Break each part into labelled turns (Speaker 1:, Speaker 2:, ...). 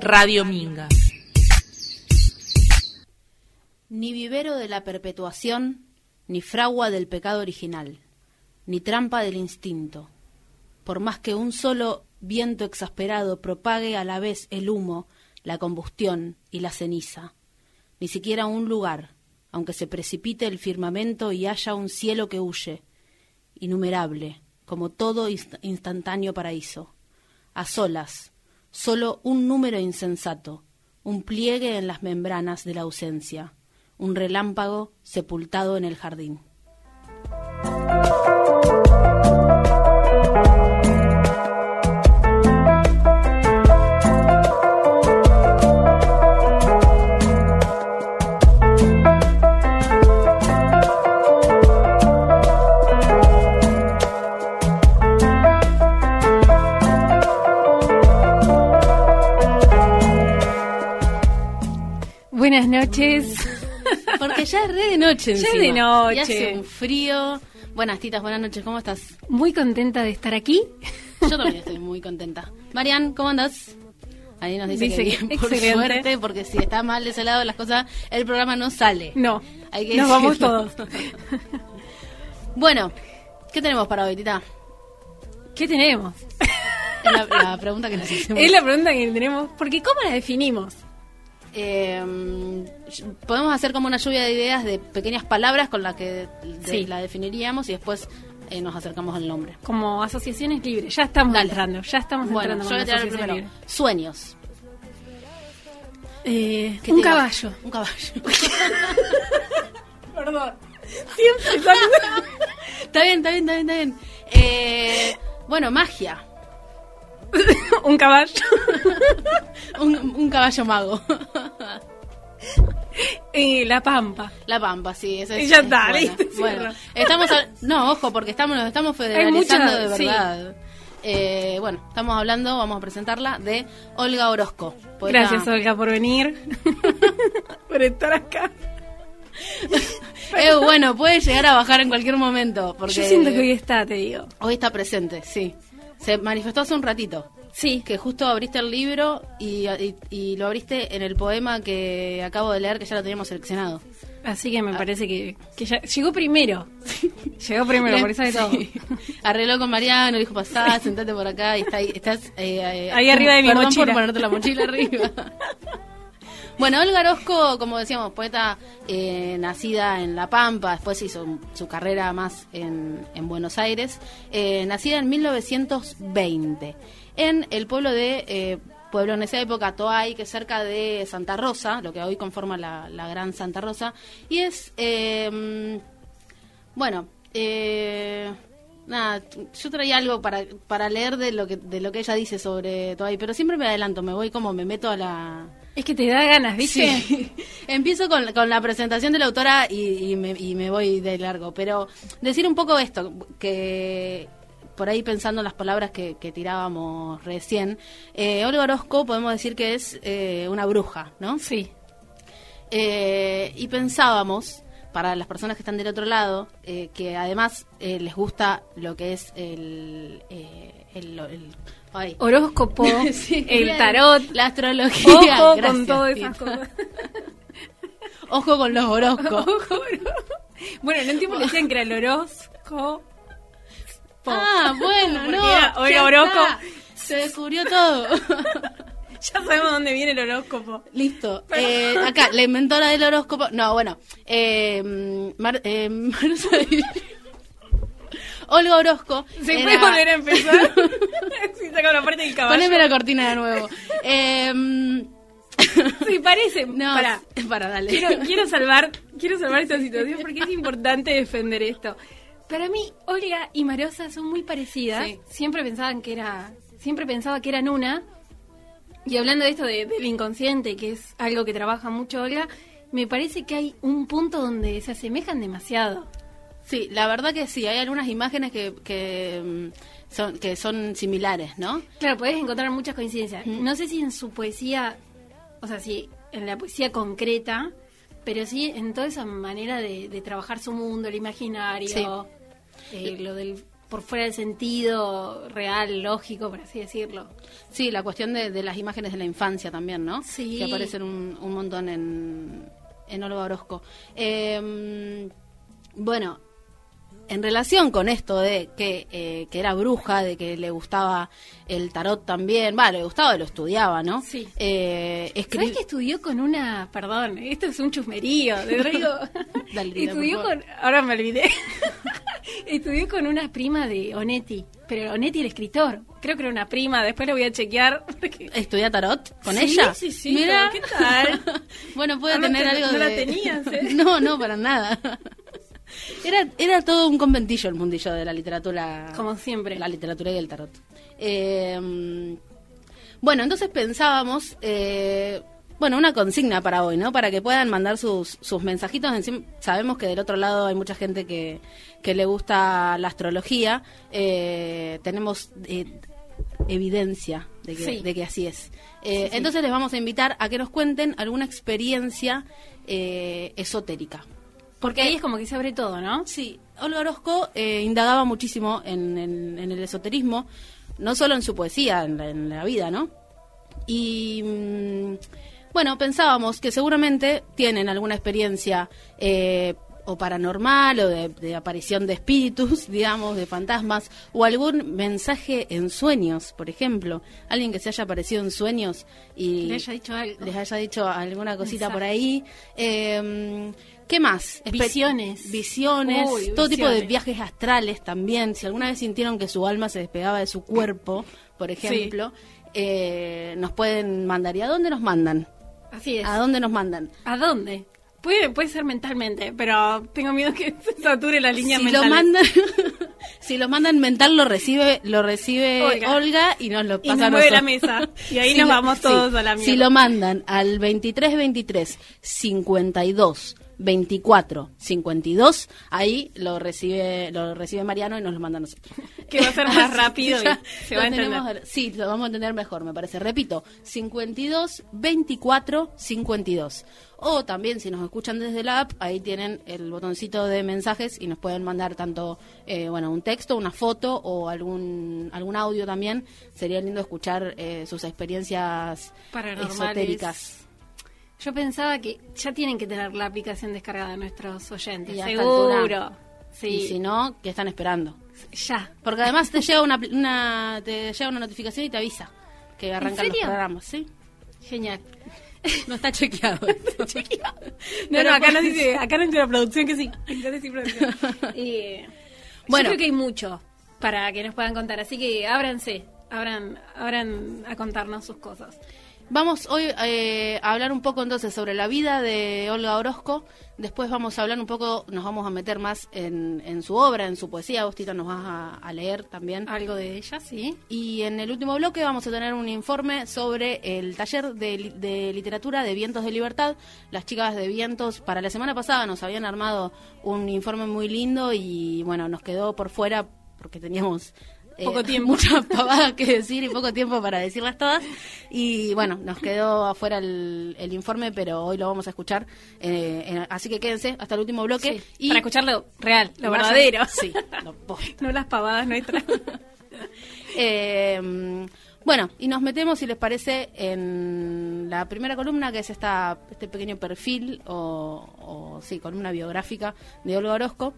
Speaker 1: Radio Minga.
Speaker 2: Ni vivero de la perpetuación, ni fragua del pecado original, ni trampa del instinto. Por más que un solo viento exasperado propague a la vez el humo, la combustión y la ceniza, ni siquiera un lugar, aunque se precipite el firmamento y haya un cielo que huye, innumerable, como todo instantáneo paraíso. A solas, solo un número insensato, un pliegue en las membranas de la ausencia, un relámpago sepultado en el jardín.
Speaker 3: Noches.
Speaker 2: Porque ya es re de noche
Speaker 3: Ya es de noche.
Speaker 2: Y hace un frío. Buenas titas, buenas noches, ¿cómo estás?
Speaker 3: Muy contenta de estar aquí.
Speaker 2: Yo también estoy muy contenta. Marian, ¿cómo andas? Ahí nos dice,
Speaker 3: Dice
Speaker 2: que
Speaker 3: que
Speaker 2: bien, por
Speaker 3: excelente.
Speaker 2: suerte, porque si está mal de ese lado las cosas, el programa no sale.
Speaker 3: No,
Speaker 2: Hay que
Speaker 3: nos vamos todos.
Speaker 2: Bueno, ¿qué tenemos para hoy, Tita?
Speaker 3: ¿Qué tenemos?
Speaker 2: Es la, la pregunta que nos hicimos.
Speaker 3: Es la pregunta que tenemos. Porque ¿cómo la definimos?
Speaker 2: Eh, podemos hacer como una lluvia de ideas de pequeñas palabras con las que de-
Speaker 3: Sí.
Speaker 2: la definiríamos y después eh, nos acercamos al nombre.
Speaker 3: Como asociaciones libres. Ya estamos
Speaker 2: Dale.
Speaker 3: entrando. Ya estamos
Speaker 2: Bueno,
Speaker 3: entrando
Speaker 2: yo voy a
Speaker 3: con
Speaker 2: tirar el
Speaker 3: asociación
Speaker 2: primero.
Speaker 3: libre.
Speaker 2: Sueños.
Speaker 3: Eh,
Speaker 2: ¿Qué
Speaker 3: un caballo.
Speaker 2: Un caballo.
Speaker 3: Perdón. Siempre
Speaker 2: está bien, está bien, está bien, está bien. Eh, bueno, magia.
Speaker 3: un caballo.
Speaker 2: Un, un caballo mago.
Speaker 3: Eh, la pampa.
Speaker 2: La Pampa, sí, esa es.
Speaker 3: Y ya
Speaker 2: es
Speaker 3: está,
Speaker 2: buena.
Speaker 3: listo,
Speaker 2: Bueno,
Speaker 3: cierra.
Speaker 2: estamos. a- no, ojo, porque estamos, nos estamos federalizando
Speaker 3: mucha-
Speaker 2: de
Speaker 3: sí.
Speaker 2: verdad. Eh, bueno, estamos hablando, vamos a presentarla, de Olga Orozco. poeta-
Speaker 3: Gracias, Olga, por venir. por estar acá.
Speaker 2: Eh, bueno, puede llegar a bajar en cualquier momento. Porque
Speaker 3: Yo siento que hoy está, te digo.
Speaker 2: hoy está presente, sí. Se manifestó hace un ratito.
Speaker 3: Sí.
Speaker 2: Que justo abriste el libro y, y- y lo abriste en el poema que acabo de leer, que ya lo teníamos seleccionado.
Speaker 3: Así que me parece que, que ya llegó primero. llegó primero, por eso de todo.
Speaker 2: sí. Arregló con Mariano, dijo, pasá, sentate por acá y está ahí, estás eh, eh,
Speaker 3: Ahí arriba de mi
Speaker 2: perdón
Speaker 3: mochila.
Speaker 2: por ponerte la mochila arriba. Bueno, Olga Orozco, como decíamos, poeta eh, nacida en La Pampa, después hizo su carrera más en, en Buenos Aires, eh, nacida en 1920, en el pueblo de, eh, pueblo en esa época, Toay, que es cerca de Santa Rosa, lo que hoy conforma la, la Gran Santa Rosa, y es, eh, bueno, eh, nada, yo traía algo para, para leer de lo que de lo que ella dice sobre Toay, pero siempre me adelanto, me voy como me meto a la
Speaker 3: Es que te da ganas, ¿viste?
Speaker 2: Sí. Empiezo con, con la presentación de la autora y, y me, y me voy de largo. Pero decir un poco esto, que por ahí pensando en las palabras que, que tirábamos recién, eh, Olga Orozco podemos decir que es eh, una bruja, ¿no?
Speaker 3: Sí.
Speaker 2: Eh, y pensábamos, para las personas que están del otro lado, eh, que además les gusta lo que es el... el, el- ay.
Speaker 3: Horóscopo,
Speaker 2: Sí,
Speaker 3: el tarot,
Speaker 2: la astrología.
Speaker 3: ojo
Speaker 2: Gracias,
Speaker 3: con todas esas cosas.
Speaker 2: Ojo con los horóscopos.
Speaker 3: Ojo, bueno, en un tiempo le decían que era el horóscopo.
Speaker 2: Ah, bueno, no.
Speaker 3: era Orozco.
Speaker 2: está. Se descubrió todo.
Speaker 3: Ya sabemos dónde viene el horóscopo.
Speaker 2: Listo. Eh, acá, la inventora del horóscopo. No, bueno. Eh, Mar- eh, Marcela- Olga Orozco.
Speaker 3: ¿Se
Speaker 2: era-
Speaker 3: puede volver a empezar? sí, saca la parte del caballo.
Speaker 2: Poneme la cortina de nuevo. Eh,
Speaker 3: Sí, parece.
Speaker 2: no,
Speaker 3: Pará.
Speaker 2: para, dale.
Speaker 3: Quiero, quiero salvar, quiero salvar esta situación porque es importante defender esto. Para mí, Olga y Marosa son muy parecidas.
Speaker 2: Sí.
Speaker 3: Siempre pensaban que era, siempre pensaba que eran una. Y hablando de esto de- del inconsciente, que es algo que trabaja mucho Olga, me parece que hay un punto donde se asemejan demasiado.
Speaker 2: Sí, la verdad que sí. Hay algunas imágenes que, que, mm, son, que son similares, ¿no?
Speaker 3: Claro, podés encontrar muchas coincidencias. No sé si en su poesía, o sea, si en la poesía concreta, pero sí en toda esa manera de, de trabajar su mundo, el imaginario, eh, lo del por fuera del sentido real, lógico, por así decirlo.
Speaker 2: Sí, la cuestión de, de las imágenes de la infancia también, ¿no?
Speaker 3: Sí.
Speaker 2: Que aparecen un, un montón en, en Olga Orozco. Eh, bueno, en relación con esto de que, eh, que era bruja, de que le gustaba el tarot también, va, le gustaba, lo estudiaba, ¿no?
Speaker 3: Sí.
Speaker 2: Eh, escri-
Speaker 3: ¿Sabes que estudió con una, perdón, esto es un chusmerío.
Speaker 2: Dale, Lina,
Speaker 3: estudió con, ahora me olvidé. estudió con una prima de Onetti, pero Onetti el escritor, creo que era una prima, después lo voy a chequear. porque-
Speaker 2: ¿Estudia tarot con
Speaker 3: Sí,
Speaker 2: ella?
Speaker 3: sí, sí,
Speaker 2: Mira.
Speaker 3: ¿qué tal?
Speaker 2: bueno, puede
Speaker 3: Ah,
Speaker 2: tener
Speaker 3: te-
Speaker 2: algo
Speaker 3: no la
Speaker 2: de...
Speaker 3: tenías, ¿eh?
Speaker 2: no, no, para nada. Era, era todo un conventillo el mundillo de la literatura.
Speaker 3: Como siempre.
Speaker 2: La literatura y el tarot. Eh, bueno, entonces pensábamos, eh, bueno, una consigna para hoy, ¿no? Para que puedan mandar sus, sus mensajitos. Encima, sabemos que del otro lado hay mucha gente que, que le gusta la astrología. Eh, tenemos eh, evidencia de que,
Speaker 3: Sí.
Speaker 2: de que así es. Eh, Entonces les vamos a invitar a que nos cuenten alguna experiencia eh, esotérica.
Speaker 3: Porque ahí es como que se abre todo, ¿no?
Speaker 2: Sí, Olga Orozco eh, indagaba muchísimo en, en- en el esoterismo, no solo en su poesía, en la, en la vida, ¿no? Y mm, bueno, pensábamos que seguramente tienen alguna experiencia eh, o paranormal o de, de aparición de espíritus, digamos, de fantasmas, o algún mensaje en sueños, por ejemplo. Alguien que se haya aparecido en sueños y
Speaker 3: Le haya dicho algo.
Speaker 2: les haya dicho alguna cosita por ahí. Eh, ¿Qué más?
Speaker 3: Visiones.
Speaker 2: Visiones,
Speaker 3: Uy,
Speaker 2: todo tipo de viajes astrales también. Si alguna vez sintieron que su alma se despegaba de su cuerpo, por ejemplo, eh, nos pueden mandar. ¿Y a dónde nos mandan?
Speaker 3: Así es.
Speaker 2: ¿A dónde nos mandan?
Speaker 3: ¿A dónde? Puede, puede ser mentalmente, pero tengo miedo que se sature la línea
Speaker 2: Si
Speaker 3: mental.
Speaker 2: lo mandan, si lo mandan mental lo recibe, lo recibe
Speaker 3: Olga.
Speaker 2: Olga, y nos lo
Speaker 3: Y
Speaker 2: pasa
Speaker 3: nos
Speaker 2: a
Speaker 3: mueve la
Speaker 2: nosotros.
Speaker 3: mesa. Y ahí
Speaker 2: Si
Speaker 3: nos
Speaker 2: lo-
Speaker 3: vamos todos a la
Speaker 2: Si
Speaker 3: mierda.
Speaker 2: lo mandan al 2323 52 24 52, ahí lo recibe lo recibe Mariano y nos lo manda a nosotros.
Speaker 3: Que va a ser más rápido y
Speaker 2: Ya
Speaker 3: se
Speaker 2: lo
Speaker 3: va a entender.
Speaker 2: tenemos- sí, lo vamos a entender mejor, me parece. Repito, 52 24 52. O también si nos escuchan desde la app, ahí tienen el botoncito de mensajes y nos pueden mandar tanto eh, bueno, un texto, una foto o algún algún audio también. Sería lindo escuchar eh, sus experiencias
Speaker 3: Paranormales.
Speaker 2: esotéricas.
Speaker 3: Yo pensaba que ya tienen que tener la aplicación descargada nuestros oyentes.
Speaker 2: Y
Speaker 3: Seguro. Sí,
Speaker 2: Y si no, ¿qué están esperando?
Speaker 3: ya.
Speaker 2: Porque además te llega una, una te llega una notificación y te avisa que arrancan los programas, ¿sí?
Speaker 3: Genial.
Speaker 2: No está chequeado.
Speaker 3: No,
Speaker 2: Pero
Speaker 3: no, acá nos dice, acá nos dice la producción que sí. Acá dice producción. Eh,
Speaker 2: Bueno.
Speaker 3: Yo creo que hay mucho para que nos puedan contar, así que ábranse, abran, abran a contarnos sus cosas.
Speaker 2: Vamos hoy eh, a hablar un poco entonces sobre la vida de Olga Orozco. Después vamos a hablar un poco, nos vamos a meter más en, en su obra, en su poesía. Vos, Tita, nos vas a, a leer también.
Speaker 3: Algo de ella, sí.
Speaker 2: Y en el último bloque vamos a tener un informe sobre el taller de literatura de Vientos de Libertad. Las chicas de Vientos para la semana pasada nos habían armado un informe muy lindo y bueno, nos quedó por fuera porque teníamos eh,
Speaker 3: Poco tiempo.
Speaker 2: muchas pavadas que decir y poco tiempo para decirlas todas. Y bueno, nos quedó afuera el, el informe, pero hoy lo vamos a escuchar. eh, en- así que quédense hasta el último bloque.
Speaker 3: Sí,
Speaker 2: y
Speaker 3: para escucharlo real, lo
Speaker 2: vayan-
Speaker 3: verdadero.
Speaker 2: Sí, lo
Speaker 3: no las pavadas nuestras.
Speaker 2: Eh, bueno, y nos metemos, si les parece, en la primera columna, que es esta, este pequeño perfil, o, o sí, columna biográfica de Olga Orozco.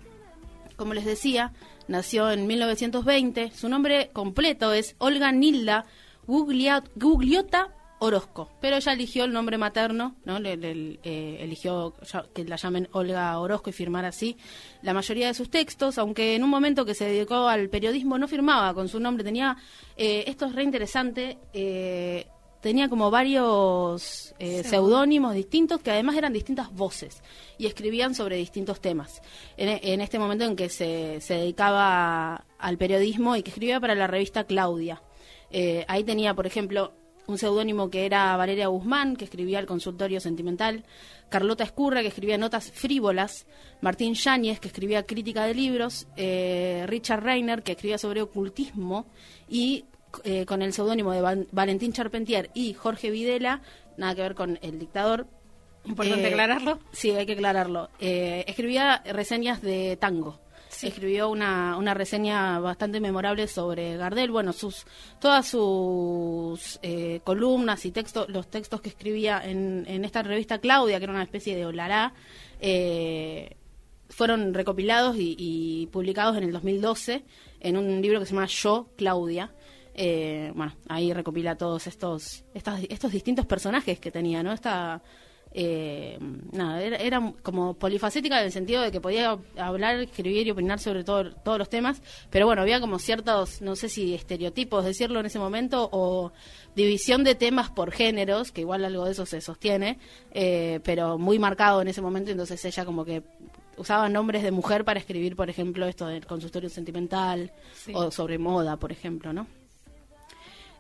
Speaker 2: Como les decía, nació en 1920. Su nombre completo es Olga Nilda Gugliota Orozco, pero ella eligió el nombre materno, ¿no? Eh, eligió que la llamen Olga Orozco y firmar así la mayoría de sus textos, aunque en un momento que se dedicó al periodismo no firmaba con su nombre, tenía, eh, esto es re interesante, eh, tenía como varios eh, seudónimos distintos que además eran distintas voces y escribían sobre distintos temas. En, en este momento en que se, se dedicaba al periodismo y que escribía para la revista Claudia. Eh, ahí tenía, por ejemplo, un seudónimo que era Valeria Guzmán, que escribía el consultorio sentimental, Carlota Escurra, que escribía notas frívolas, Martín Yáñez, que escribía crítica de libros, eh, Richard Reiner, que escribía sobre ocultismo, y eh, con el seudónimo de Val- Valentín Charpentier y Jorge Videla, nada que ver con el dictador.
Speaker 3: Importante
Speaker 2: Eh,
Speaker 3: aclararlo.
Speaker 2: Sí, hay que aclararlo. Eh, escribía reseñas de tango. escribió una, una reseña bastante memorable sobre Gardel. Bueno, sus todas sus eh, columnas y textos, los textos que escribía en, en esta revista Claudia, que era una especie de Olará, eh, fueron recopilados y, publicados en el 2012 en un libro que se llama Yo, Claudia. Eh, bueno, ahí recopila todos estos, estos, estos distintos personajes que tenía, ¿no? Esta, eh, nada, era, como polifacética en el sentido de que podía hablar, escribir y opinar sobre todo, todos los temas, pero bueno, había como ciertos, no sé si estereotipos, decirlo en ese momento, o división de temas por géneros, que igual algo de eso se sostiene, eh, pero muy marcado en ese momento, entonces ella como que usaba nombres de mujer para escribir, por ejemplo, esto del consultorio sentimental o sobre moda, por ejemplo, ¿no?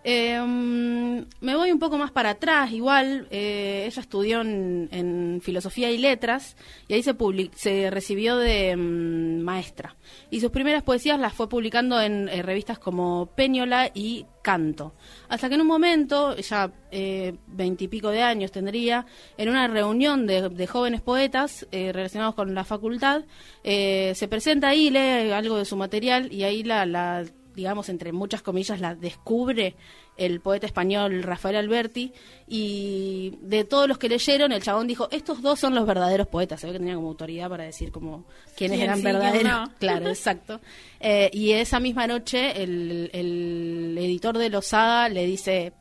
Speaker 2: Em, me voy un poco más para atrás, igual, eh, ella estudió en, filosofía y letras y ahí se, se recibió de em, maestra. Y sus primeras poesías las fue publicando en eh, revistas como Peñola y Canto. Hasta que en un momento, ya eh, veintipico de años tendría, en una reunión de, jóvenes poetas relacionados con la facultad, se presenta ahí, lee algo de su material y ahí la, la digamos, entre muchas comillas, la descubre el poeta español Rafael Alberti, y de todos los que leyeron, el chabón dijo, estos dos son los verdaderos poetas, se ve que tenía como autoridad para decir como quiénes eran verdaderos. Claro, exacto. Eh, y esa misma noche el, el editor de Losada le dice,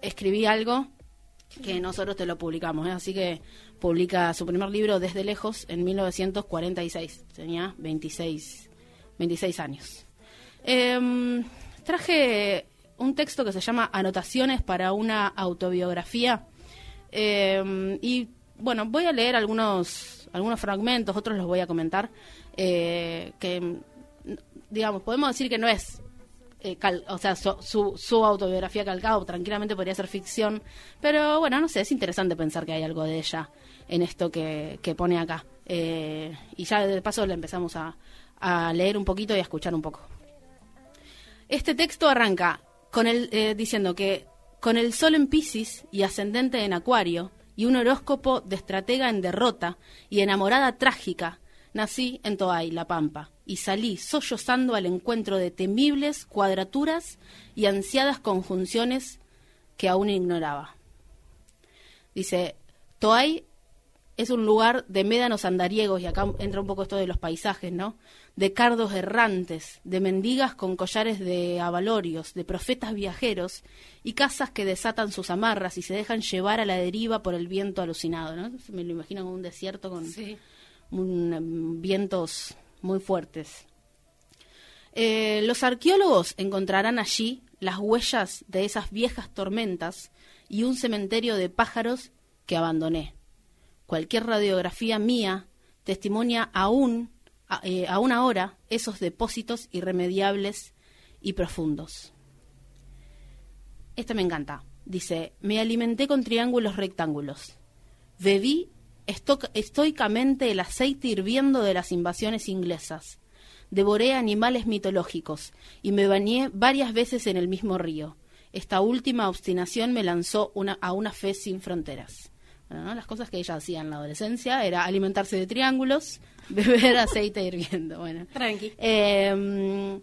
Speaker 2: escribí algo que nosotros te lo publicamos, ¿eh? así que publica su primer libro Desde Lejos en 1946, tenía 26, 26 años. Eh, traje un texto que se llama Anotaciones para una autobiografía. Em, y bueno, voy a leer algunos, algunos fragmentos, otros los voy a comentar. Eh, que, digamos, podemos decir que no es eh, o sea, su, su, autobiografía calcada, tranquilamente podría ser ficción, pero bueno, no sé, es interesante pensar que hay algo de ella en esto que, que pone acá. Eh, y ya de paso le empezamos a, a leer un poquito y a escuchar un poco. Este texto arranca con el, eh, diciendo que con el sol en Pisces y ascendente en Acuario y un horóscopo de estratega en derrota y enamorada trágica, nací en Toay, La Pampa, y salí sollozando al encuentro de temibles cuadraturas y ansiadas conjunciones que aún ignoraba. Dice, Toay es un lugar de médanos andariegos, y acá entra un poco esto de los paisajes, ¿no? De cardos errantes, de mendigas con collares de avalorios, de profetas viajeros y casas que desatan sus amarras y se dejan llevar a la deriva por el viento alucinado, ¿no? Me lo imagino como un desierto con em, vientos muy fuertes. Eh, los arqueólogos encontrarán allí las huellas de esas viejas tormentas y un cementerio de pájaros que abandoné cualquier radiografía mía testimonia aún, eh, aún ahora esos depósitos irremediables y profundos. Esta me encanta. Dice, me alimenté con triángulos rectángulos. Bebí estoicamente el aceite hirviendo de las invasiones inglesas. Devoré animales mitológicos y me bañé varias veces en el mismo río. Esta última obstinación me lanzó a una fe sin fronteras. Las cosas que ella hacía en la adolescencia era alimentarse de triángulos, beber aceite hirviendo. Bueno.
Speaker 3: Tranqui.
Speaker 2: Em,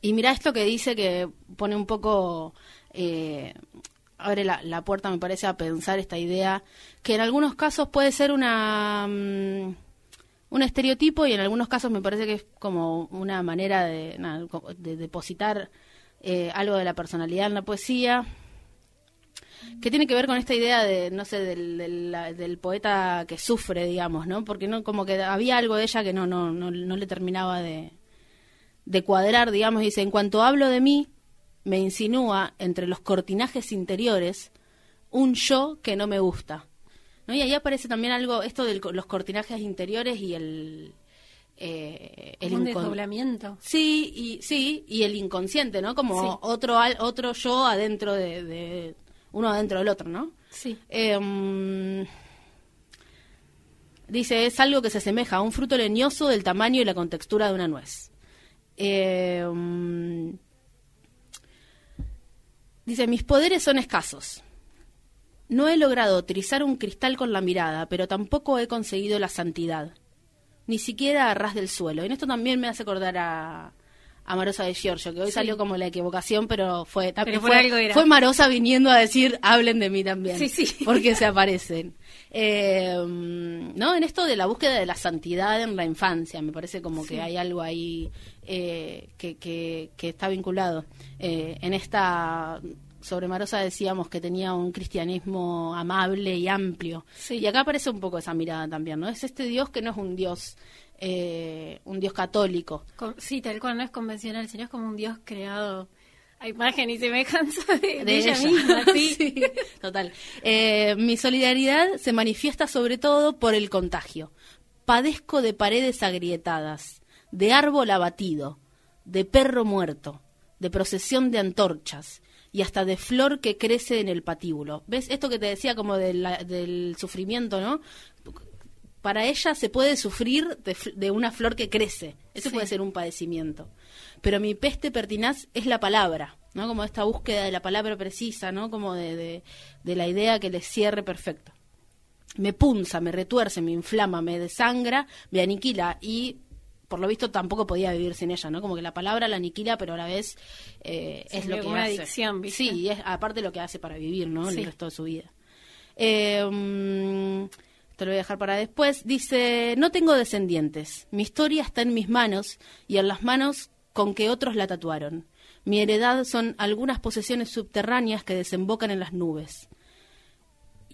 Speaker 2: y mira esto que dice que pone un poco... Eh, abre la, puerta, me parece, a pensar esta idea, que en algunos casos puede ser una... Mm, un estereotipo y en algunos casos me parece que es como una manera de, depositar eh, algo de la personalidad en la poesía que tiene que ver con esta idea de, no sé, del, del, poeta que sufre, digamos, ¿no? Porque no como que había algo de ella que no, no, no, no le terminaba de, de cuadrar, digamos, dice, en cuanto hablo de mí, me insinúa entre los cortinajes interiores un yo que no me gusta. ¿no? Y ahí aparece también algo, esto de los cortinajes interiores y el...
Speaker 3: Eh, el un desdoblamiento.
Speaker 2: Sí, y, sí, y el inconsciente, ¿no? Como otro, otro yo adentro de, uno adentro del otro, ¿no?
Speaker 3: Sí.
Speaker 2: Em, dice, es algo que se asemeja a un fruto leñoso del tamaño y la contextura de una nuez. Em, dice, mis poderes son escasos. No he logrado utilizar un cristal con la mirada, pero tampoco he conseguido la santidad. ni siquiera a ras del suelo. En esto también me hace acordar a, a Marosa de Giorgio, que hoy salió como la equivocación, pero fue también fue, fue, Marosa viniendo a decir hablen de mí también,
Speaker 3: sí, sí.
Speaker 2: porque se aparecen. Eh, no, en esto de la búsqueda de la santidad en la infancia, me parece como que hay algo ahí eh, que, que, está vinculado. Eh, en esta sobre Marosa decíamos que tenía un cristianismo amable y amplio. Y acá aparece un poco esa mirada también, ¿no? Es este Dios que no es un Dios eh, un Dios católico.
Speaker 3: sí, tal cual, no es convencional, sino es como un Dios creado a imagen y semejanza de, de, ella, misma. ¿sí?
Speaker 2: total. Eh, mi solidaridad se manifiesta sobre todo por el contagio. Padezco de paredes agrietadas, de árbol abatido, de perro muerto, de procesión de antorchas y hasta de flor que crece en el patíbulo. ¿Ves esto que te decía como del sufrimiento, no? para ella se puede sufrir de, una flor que crece. Eso puede ser un padecimiento. Pero mi peste pertinaz es la palabra, ¿no? Como esta búsqueda de la palabra precisa, ¿no? Como de, de, la idea que le cierre perfecto. Me punza, me retuerce, me inflama, me desangra, me aniquila y por lo visto tampoco podía vivir sin ella, ¿no? Como que la palabra la aniquila, pero a la vez eh, es lo que
Speaker 3: una
Speaker 2: hace.
Speaker 3: adicción,
Speaker 2: Sí, y es aparte lo que hace para vivir, ¿no? El resto de su vida. Eh, mm, te lo voy a dejar para después, dice, no tengo descendientes, mi historia está en mis manos y en las manos con que otros la tatuaron. Mi heredad son algunas posesiones subterráneas que desembocan en las nubes.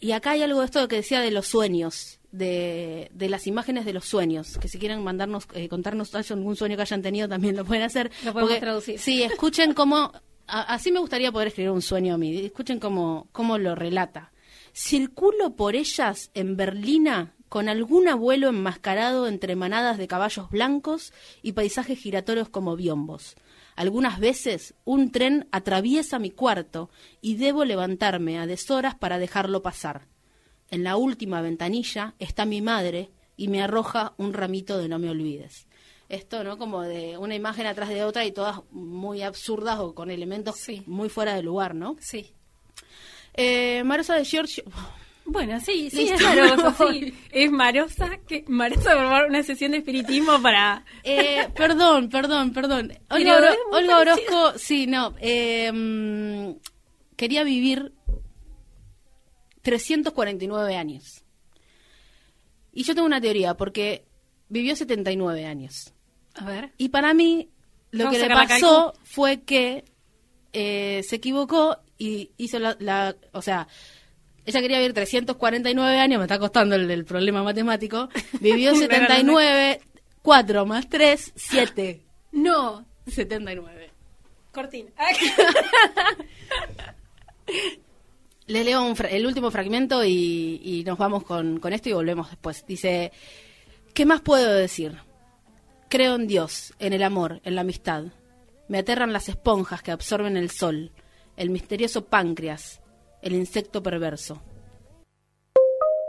Speaker 2: Y acá hay algo de esto que decía de los sueños, de, de las imágenes de los sueños, que si quieren mandarnos, eh, contarnos algún sueño que hayan tenido también lo pueden hacer.
Speaker 3: Lo podemos traducir.
Speaker 2: Sí, escuchen cómo, así me gustaría poder escribir un sueño a mí, escuchen cómo, cómo lo relata. Circulo por ellas en Berlina con algún abuelo enmascarado entre manadas de caballos blancos y paisajes giratorios como biombos. Algunas veces un tren atraviesa mi cuarto y debo levantarme a deshoras para dejarlo pasar. En la última ventanilla está mi madre y me arroja un ramito de no me olvides. Esto, ¿no? Como de una imagen atrás de otra y todas muy absurdas o con elementos muy fuera de lugar, ¿no?
Speaker 3: Sí.
Speaker 2: Eh, Marosa de Giorgio.
Speaker 3: Bueno, sí, sí, es Marosa, sí. Es Marosa, que Marosa formar una sesión de espiritismo para...
Speaker 2: Eh, perdón, perdón, perdón. Olga, Orozco, sí, no. Eh, quería vivir 349 años. Y yo tengo una teoría, porque vivió 79 años.
Speaker 3: A ver.
Speaker 2: Y para mí, lo que le pasó fue que eh, se equivocó y hizo la, o sea, ella quería vivir 349 años, me está costando el, problema matemático, vivió 79, 4 más 3, 7.
Speaker 3: No.
Speaker 2: 79.
Speaker 3: Cortina.
Speaker 2: Le leo el último fragmento y, nos vamos con, esto y volvemos después. Dice, ¿qué más puedo decir? Creo en Dios, en el amor, en la amistad. Me aterran las esponjas que absorben el sol el misterioso páncreas, el insecto perverso.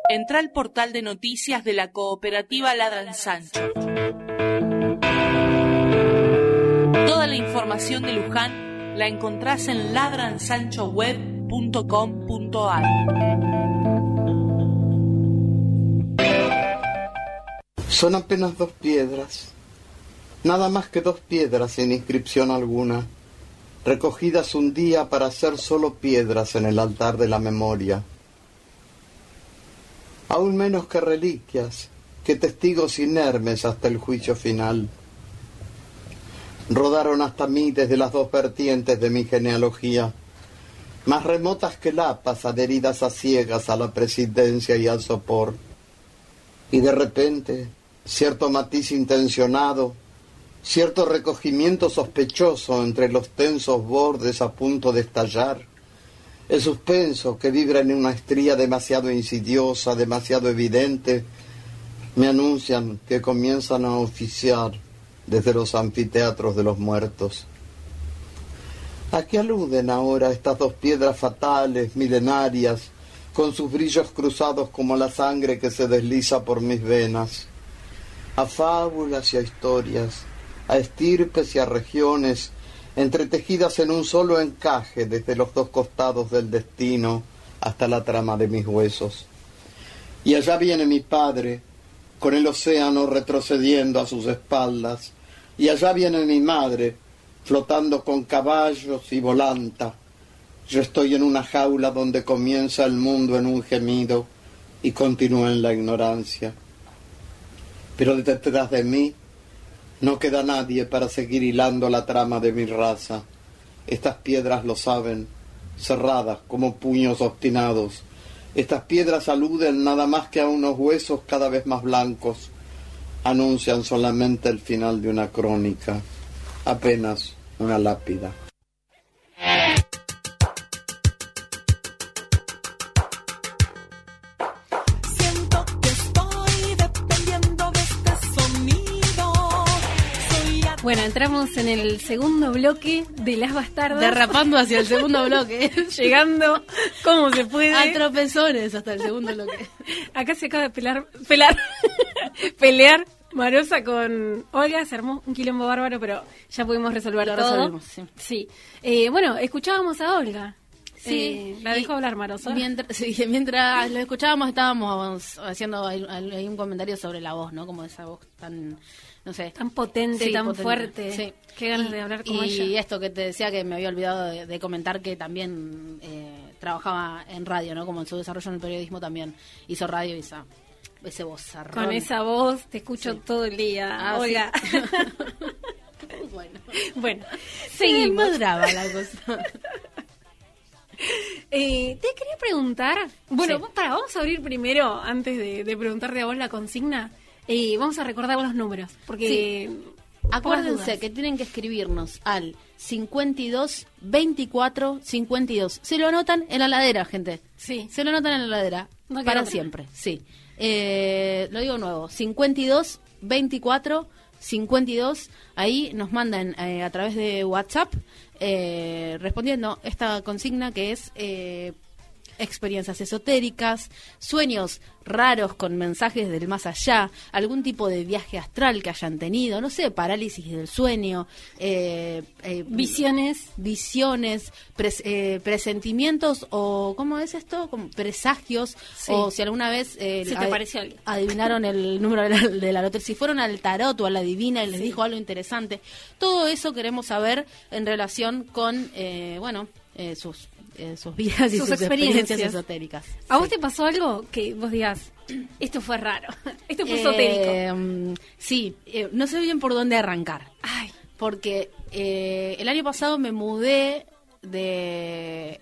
Speaker 1: Entra al portal de noticias de la cooperativa Ladran Sancho. Toda la información de Luján la encontrás en
Speaker 4: Son apenas dos piedras, nada más que dos piedras sin inscripción alguna recogidas un día para ser solo piedras en el altar de la memoria. Aún menos que reliquias, que testigos inermes hasta el juicio final. Rodaron hasta mí desde las dos vertientes de mi genealogía, más remotas que lapas adheridas a ciegas a la presidencia y al sopor. Y de repente, cierto matiz intencionado, cierto recogimiento sospechoso entre los tensos bordes a punto de estallar, el suspenso que vibra en una estría demasiado insidiosa, demasiado evidente, me anuncian que comienzan a oficiar desde los anfiteatros de los muertos. ¿A qué aluden ahora estas dos piedras fatales, milenarias, con sus brillos cruzados como la sangre que se desliza por mis venas? A fábulas y a historias, a estirpes y a regiones, entretejidas en un solo encaje desde los dos costados del destino hasta la trama de mis huesos. Y allá viene mi padre, con el océano retrocediendo a sus espaldas, y allá viene mi madre, flotando con caballos y volanta. Yo estoy en una jaula donde comienza el mundo en un gemido y continúa en la ignorancia. Pero detrás de mí no queda nadie para seguir hilando la trama de mi raza. Estas piedras lo saben, cerradas como puños obstinados. Estas piedras aluden nada más que a unos huesos cada vez más blancos. Anuncian solamente el final de una crónica, apenas una lápida.
Speaker 5: Siento que estoy dependiendo de este sonido. Soy a-
Speaker 3: Bueno, entramos en el segundo bloque de Las Bastardas.
Speaker 2: Derrapando hacia el segundo bloque.
Speaker 3: Llegando como se puede.
Speaker 2: A tropezones hasta el segundo bloque.
Speaker 3: Acá se acaba de pelar, pelar, pelear Marosa con Olga, se armó un quilombo bárbaro, pero ya pudimos resolver
Speaker 2: Lo
Speaker 3: todo.
Speaker 2: resolvimos, sí.
Speaker 3: Eh, bueno, escuchábamos a Olga.
Speaker 2: Sí,
Speaker 3: Eh, la
Speaker 2: y
Speaker 3: dejo hablar Marosa.
Speaker 2: Mientras, sí, mientras lo escuchábamos estábamos haciendo ahí un comentario sobre la voz, ¿no? Como esa voz tan, no sé.
Speaker 3: Tan potente,
Speaker 2: Sí,
Speaker 3: tan
Speaker 2: potente.
Speaker 3: fuerte.
Speaker 2: Sí.
Speaker 3: Qué ganas
Speaker 2: Y-
Speaker 3: de hablar como
Speaker 2: y
Speaker 3: ella.
Speaker 2: esto que te decía que me había olvidado de, de comentar que también eh, trabajaba en radio, ¿no? Como en su desarrollo en el periodismo también hizo radio y ese vozarrón.
Speaker 3: Con esa voz te escucho
Speaker 2: Sí.
Speaker 3: todo el día,
Speaker 2: Ah, sí.
Speaker 3: Olga.
Speaker 2: bueno,
Speaker 3: bueno,
Speaker 2: seguimos. brava la cosa.
Speaker 3: Eh, te quería preguntar, bueno,
Speaker 2: Sí.
Speaker 3: para, vamos a abrir primero, antes de, de preguntarte a vos la consigna, eh, vamos a recordar los números, porque...
Speaker 2: Acuérdense que tienen que escribirnos al 52 24 52. Se lo anotan en la ladera, gente.
Speaker 3: Sí.
Speaker 2: Se lo anotan en la ladera.
Speaker 3: No
Speaker 2: para siempre, sí. Eh, lo digo nuevo. 52 24 52. Ahí nos mandan eh, a través de WhatsApp eh, respondiendo esta consigna que es eh, experiencias esotéricas, sueños raros con mensajes del más allá, algún tipo de viaje astral que hayan tenido, no sé, parálisis del sueño, eh, eh,
Speaker 3: Visiones.
Speaker 2: visiones, pres- eh, presentimientos o ¿cómo es esto? Como presagios
Speaker 3: Sí.
Speaker 2: o si alguna vez eh,
Speaker 3: Se te alguien.
Speaker 2: adivinaron el número de la, de la lotería, si fueron al tarot o a la divina y les dijo algo interesante, todo eso queremos saber en relación con eh, bueno eh, sus sus vidas y
Speaker 3: Sus
Speaker 2: sus,
Speaker 3: experiencias.
Speaker 2: experiencias esotéricas.
Speaker 3: ¿A vos te pasó algo que vos digas, esto fue raro, esto fue
Speaker 2: Eh,
Speaker 3: esotérico?
Speaker 2: mm, sí, eh, no sé bien por dónde arrancar.
Speaker 3: Ay,
Speaker 2: porque eh, el año pasado me mudé de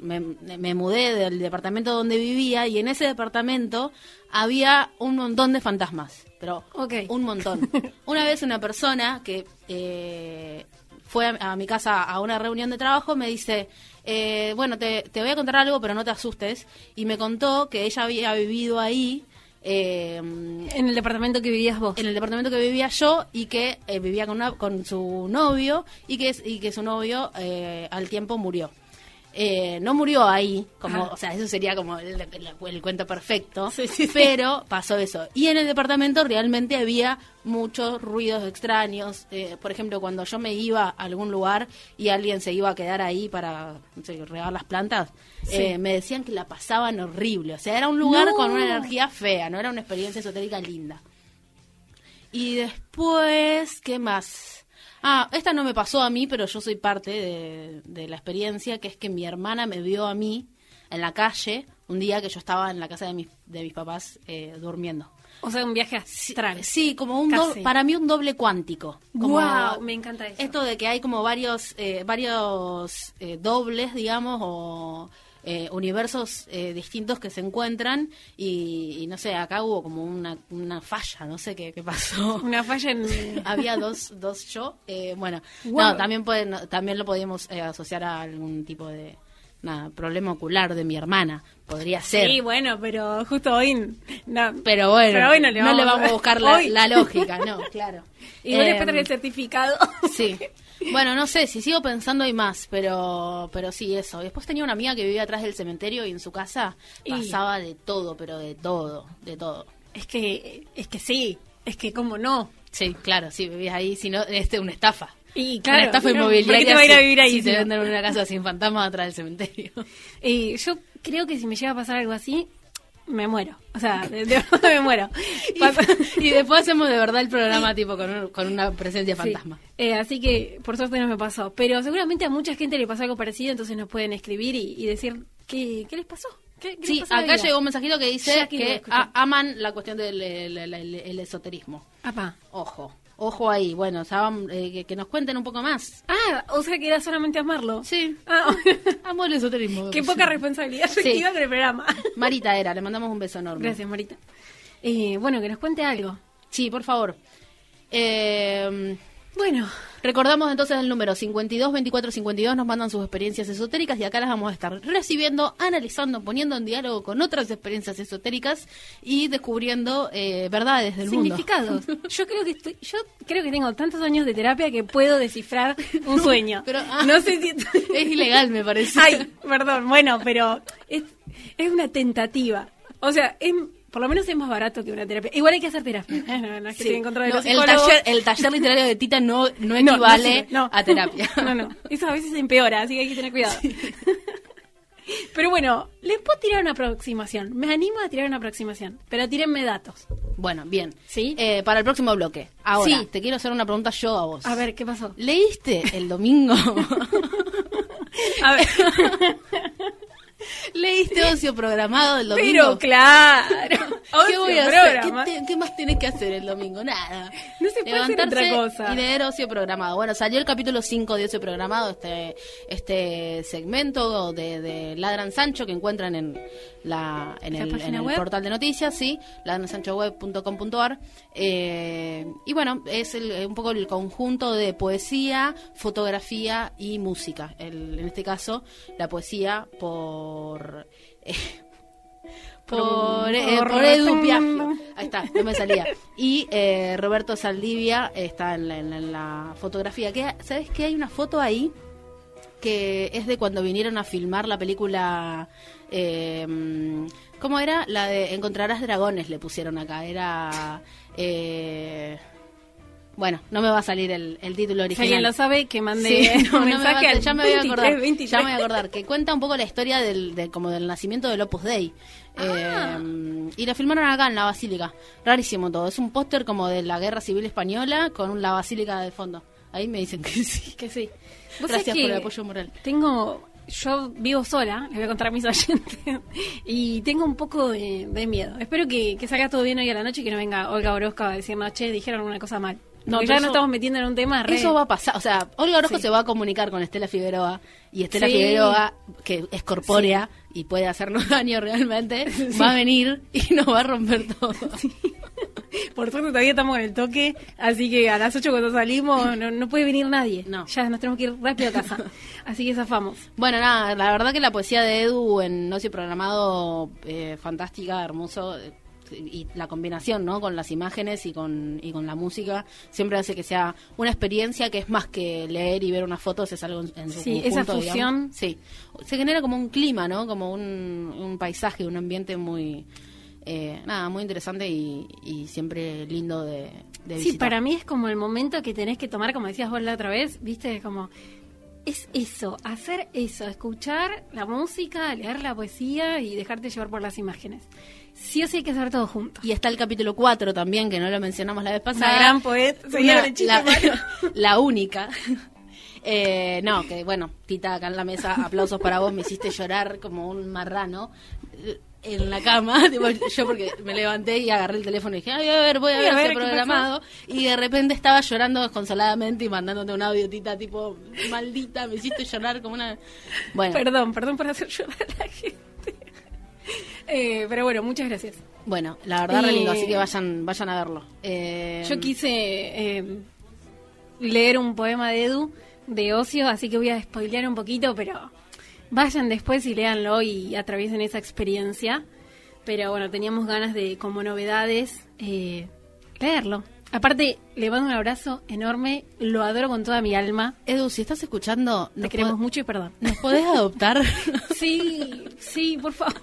Speaker 2: me, me mudé del departamento donde vivía y en ese departamento había un montón de fantasmas, pero
Speaker 3: Ok.
Speaker 2: un montón. una vez una persona que eh, fue a, a mi casa a una reunión de trabajo me dice, eh, bueno, te, te voy a contar algo, pero no te asustes, y me contó que ella había vivido ahí. eh,
Speaker 3: en el departamento que vivías vos.
Speaker 2: en el departamento que vivía yo y que eh, vivía con, una- con su novio y que, y que su novio eh, al tiempo murió. Eh, no murió ahí, como,
Speaker 3: Ah.
Speaker 2: o sea, eso sería como el, el- el cuento perfecto,
Speaker 3: Sí, sí, sí.
Speaker 2: pero pasó eso. Y en el departamento realmente había muchos ruidos extraños. eh, por ejemplo, cuando yo me iba a algún lugar y alguien se iba a quedar ahí para no sé, regar las plantas, eh, me decían que la pasaban horrible. O sea, era un lugar
Speaker 3: No.
Speaker 2: con una energía fea, no era una experiencia esotérica linda. Y después, ¿qué más? Ah, esta no me pasó a mí, pero yo soy parte de, de la experiencia, que es que mi hermana me vio a mí en la calle un día que yo estaba en la casa de mis, de mis papás eh, durmiendo.
Speaker 3: O sea, un viaje astral.
Speaker 2: Sí, como un
Speaker 3: Casi.
Speaker 2: do- para mí un doble cuántico. Como
Speaker 3: Guau, me encanta eso.
Speaker 2: Esto de que hay como varios eh, varios eh, dobles, digamos, o eh, universos eh, distintos que se encuentran y, y no sé, acá hubo como una, una falla, no sé qué, qué pasó.
Speaker 3: Una falla en...
Speaker 2: Había dos, dos yo. eh, bueno, no, también, pueden, también lo podíamos eh, asociar a algún tipo de nada, problema ocular de mi hermana. Podría ser.
Speaker 3: Sí, bueno, pero justo hoy... No.
Speaker 2: Pero bueno,
Speaker 3: Pero hoy no le vamos a-
Speaker 2: a buscar la, la lógica, no, claro.
Speaker 3: Y después
Speaker 2: Em,
Speaker 3: el certificado.
Speaker 2: Sí. Bueno, no sé, si sigo pensando hay más, pero pero sí, eso. Después tenía una amiga que vivía atrás del cementerio y en su casa
Speaker 3: Y-
Speaker 2: pasaba de todo, pero de todo, de todo.
Speaker 3: Es que, es que sí, es que cómo no.
Speaker 2: Sí, claro, sí, vivías ahí, si no, este una estafa.
Speaker 3: Y claro,
Speaker 2: una estafa
Speaker 3: ¿por qué
Speaker 2: inmobiliaria.
Speaker 3: te va a ir a vivir ahí,
Speaker 2: Si
Speaker 3: si
Speaker 2: te
Speaker 3: no?
Speaker 2: venden una casa sin fantasma atrás del cementerio.
Speaker 3: Eh, yo creo que si me llega a pasar algo así, me muero. O sea, de, de verdad me muero.
Speaker 2: Y después hacemos de verdad el programa tipo con, un- con una presencia
Speaker 3: Sí.
Speaker 2: fantasma.
Speaker 3: Eh, así que por suerte no me pasó. Pero seguramente a mucha gente le pasó algo parecido, entonces nos pueden escribir y, y decir qué, qué les pasó. ¿Qué, qué
Speaker 2: Sí,
Speaker 3: les pasó
Speaker 2: acá llegó un mensajito que dice que a- aman la cuestión del el- el- el- el esoterismo.
Speaker 3: Apá.
Speaker 2: Ojo, ojo ahí. Bueno, o sea, eh, que, que nos cuenten un poco más.
Speaker 3: Ah, o sea que era solamente amarlo.
Speaker 2: Sí.
Speaker 3: Ah,
Speaker 2: Amo el esoterismo.
Speaker 3: qué poca responsabilidad efectiva con el programa.
Speaker 2: Marita era, le mandamos un beso enorme.
Speaker 3: Gracias, Marita. Eh, bueno, que nos cuente algo.
Speaker 2: Sí, por favor. Eh,
Speaker 3: Bueno,
Speaker 2: recordamos entonces el número 52 24 52 nos mandan sus experiencias esotéricas y acá las vamos a estar recibiendo, analizando, poniendo en diálogo con otras experiencias esotéricas y descubriendo eh, verdades del mundo.
Speaker 3: significados. Yo creo que estoy, yo creo que tengo tantos años de terapia que puedo descifrar un sueño.
Speaker 2: Pero, ah,
Speaker 3: no sé si
Speaker 2: Es ilegal, me parece.
Speaker 3: Ay, perdón, bueno, pero es, es una tentativa. O sea, es, por lo menos es más barato que una terapia. Igual hay que hacer terapia. ¿eh? No, no es que
Speaker 2: Sí.
Speaker 3: estoy en contra de
Speaker 2: No,
Speaker 3: los
Speaker 2: el, taller, el taller literario de Tita no, no equivale a terapia.
Speaker 3: No, no. Eso a veces se empeora, así que hay que tener cuidado. Pero bueno, les puedo tirar una aproximación. Me animo a tirar una aproximación, pero tírenme datos.
Speaker 2: Bueno, bien.
Speaker 3: ¿Sí?
Speaker 2: Eh, para el próximo bloque. Ahora,
Speaker 3: Sí.
Speaker 2: te quiero hacer una pregunta yo a vos.
Speaker 3: A ver, ¿qué pasó?
Speaker 2: ¿Leíste el domingo?
Speaker 3: A ver.
Speaker 2: ¿Leíste ocio programado el domingo?
Speaker 3: Pero claro.
Speaker 2: ¿Qué voy a hacer? ¿Qué,
Speaker 3: programa.
Speaker 2: te- qué más tienes que hacer el domingo? Nada.
Speaker 3: No se puede hacer otra cosa.
Speaker 2: Y leer ocio programado. Bueno, salió el capítulo 5 de ocio programado, este este segmento de, de Ladran Sancho que encuentran en la en
Speaker 3: ¿La
Speaker 2: el, en portal de noticias, sí, ladransanchoweb.com.ar. Eh, y bueno, es el- un poco el conjunto de poesía, fotografía y música. El- en este caso, la poesía por... eh, por, eh, por Edu Piaggio. Ahí está, no me salía. Y eh, Roberto Saldivia está en la, en fotografía. Que, ¿Sabes que hay una foto ahí? que es de cuando vinieron a filmar la película. Eh, ¿Cómo era? La de Encontrarás Dragones le pusieron acá. Era. eh, bueno, no me va a salir el, el título
Speaker 3: Si
Speaker 2: original.
Speaker 3: alguien lo sabe, que mande
Speaker 2: Sí, no, no
Speaker 3: un
Speaker 2: me
Speaker 3: mensaje
Speaker 2: va
Speaker 3: al
Speaker 2: ya me voy a acordar.
Speaker 3: 23, 23.
Speaker 2: Ya me voy a acordar. Que cuenta un poco la historia del, de, como del nacimiento del Opus Dei.
Speaker 3: Ah.
Speaker 2: Eh, y la filmaron acá en la Basílica. Rarísimo todo. Es un póster como de la Guerra Civil Española con la Basílica de fondo. Ahí me dicen que sí.
Speaker 3: Que sí. ¿Vos
Speaker 2: Gracias por el apoyo moral.
Speaker 3: Tengo, yo vivo sola, les voy a contar a mis oyentes, y tengo un poco de, de miedo. Espero que, que salga todo bien hoy a la noche y que no venga Olga Orozca a decirnos, che, dijeron una cosa mal.
Speaker 2: No,
Speaker 3: ya
Speaker 2: eso-
Speaker 3: nos estamos metiendo en un tema re...
Speaker 2: Eso va a pasar, o sea, Olga Orozco
Speaker 3: Sí.
Speaker 2: se va a comunicar con Estela Figueroa y Estela
Speaker 3: Sí.
Speaker 2: Figueroa, que es corpórea y puede hacernos daño realmente, va a venir y nos va a romper todo.
Speaker 3: Por suerte todavía estamos en el toque, así que a las 8 cuando salimos no, no puede venir nadie.
Speaker 2: No.
Speaker 3: Ya nos tenemos que ir rápido a casa. así que zafamos.
Speaker 2: Bueno, nada, la verdad que la poesía de Edu en Ocio Programado, eh, fantástica, hermoso. eh, Y la combinación, ¿no? Con las imágenes y con, y con la música, siempre hace que sea una experiencia que es más que leer y ver unas fotos, es algo en, en su
Speaker 3: Sí, esa
Speaker 2: conjunto,
Speaker 3: fusión.
Speaker 2: digamos. Sí, se genera como un clima, ¿no? Como un, un paisaje, un ambiente muy, eh, nada, muy interesante y, y siempre lindo de, de
Speaker 3: Sí, para mí es como el momento que tenés que tomar, como decías vos la otra vez, viste, como es eso, hacer eso, escuchar la música, leer la poesía y dejarte llevar por las imágenes. Sí o sí hay que hacer todo junto.
Speaker 2: Y está el capítulo 4 también, que no lo mencionamos la vez pasada.
Speaker 3: Una gran poeta,
Speaker 2: Una- la, la única. Eh, no, que bueno, Tita, acá en la mesa, aplausos para vos, me hiciste llorar como un marrano eh, en la cama, tipo, yo porque me levanté y agarré el teléfono y dije, ay, a ver, voy a ver
Speaker 3: a ver
Speaker 2: programado, y de repente estaba llorando desconsoladamente y mandándote un audio, Tita, tipo, maldita, me hiciste llorar como una... Bueno,
Speaker 3: Perdón, perdón por hacer llorar a la gente. Eh, pero bueno, muchas gracias.
Speaker 2: bueno, la verdad, re lindo,
Speaker 3: Eh,
Speaker 2: así que vayan, vayan a verlo. Eh,
Speaker 3: Yo quise eh, leer un poema de Edu de ocio, así que voy a spoilear un poquito, pero vayan después y léanlo y atraviesen esa experiencia. Pero bueno, teníamos ganas de, como novedades, eh, leerlo. Aparte, le mando un abrazo enorme, lo adoro con toda mi alma.
Speaker 2: Edu, si estás escuchando,
Speaker 3: Te
Speaker 2: nos
Speaker 3: queremos mucho y perdón.
Speaker 2: ¿Nos podés adoptar?
Speaker 3: Sí, sí, por favor.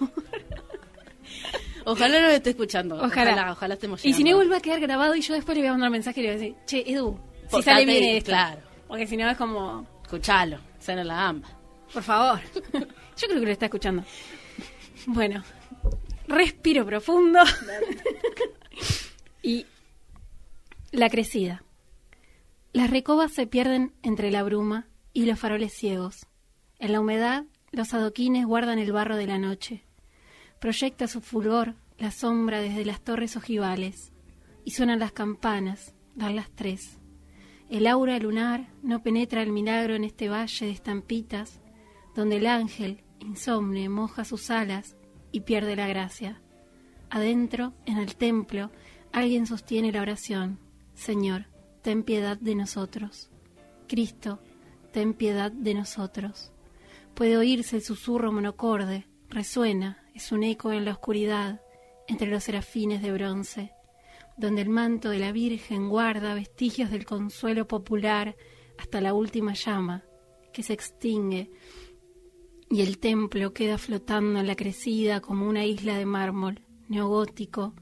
Speaker 2: Ojalá no lo esté escuchando.
Speaker 3: Ojalá.
Speaker 2: Ojalá, ojalá, estemos
Speaker 3: Y si no,
Speaker 2: llegando.
Speaker 3: vuelve a quedar grabado y yo después le voy a mandar un mensaje y le voy a decir, che, Edu, si
Speaker 2: Portate,
Speaker 3: sale bien esto.
Speaker 2: claro.
Speaker 3: Porque si no es como,
Speaker 2: Escuchalo, cena la gamba.
Speaker 3: Por favor. Yo creo que lo está escuchando. Bueno, respiro profundo. y la crecida. Las recobas se pierden entre la bruma y los faroles ciegos. En la humedad, los adoquines guardan el barro de la noche. Proyecta su fulgor la sombra desde las torres ojivales. Y suenan las campanas, dan las tres. El aura lunar no penetra el milagro en este valle de estampitas, donde el ángel, insomne, moja sus alas y pierde la gracia. Adentro, en el templo, alguien sostiene la oración. Señor, ten piedad de nosotros. Cristo, ten piedad de nosotros. Puede oírse el susurro monocorde, resuena, es un eco en la oscuridad, entre los serafines de bronce, donde el manto de la Virgen guarda vestigios del consuelo popular hasta la última llama, que se extingue, y el templo queda flotando en la crecida como una isla de mármol, neogótico,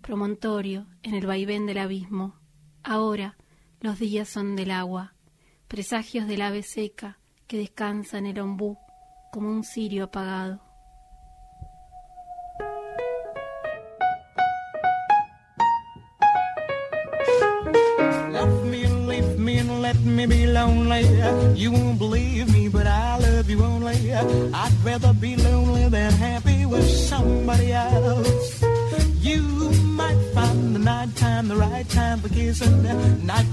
Speaker 3: promontorio, en el vaivén del abismo. Ahora los días son del agua, presagios del ave seca que descansa en el ombú como un cirio apagado.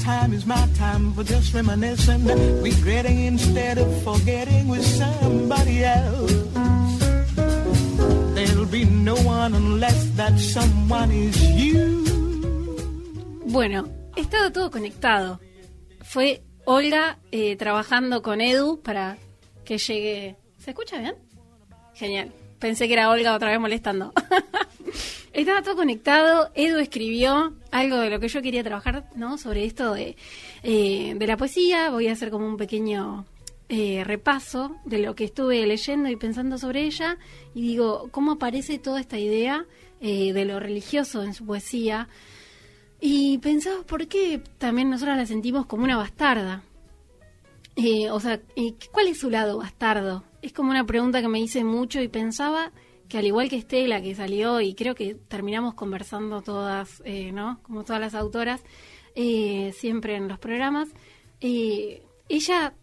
Speaker 6: Nighttime is my time for just reminiscing. Regretting instead of forgetting with somebody else. There'll be no one unless that someone is you.
Speaker 3: Bueno, estaba todo conectado. Fue Olga eh, trabajando con Edu para que llegue. ¿Se escucha bien? Genial. Pensé que era Olga otra vez molestando. Estaba todo conectado. Edu escribió algo de lo que yo quería trabajar, ¿no? Sobre esto de, eh, de la poesía. Voy a hacer como un pequeño eh, repaso de lo que estuve leyendo y pensando sobre ella. Y digo, ¿cómo aparece toda esta idea eh, de lo religioso en su poesía? Y pensaba, ¿por qué también nosotros la sentimos como una bastarda? Eh, o sea, ¿cuál es su lado bastardo? Es como una pregunta que me hice mucho y pensaba que al igual que Estela, que salió y creo que terminamos conversando todas, eh, ¿no? Como todas las autoras, eh, siempre en los programas, ella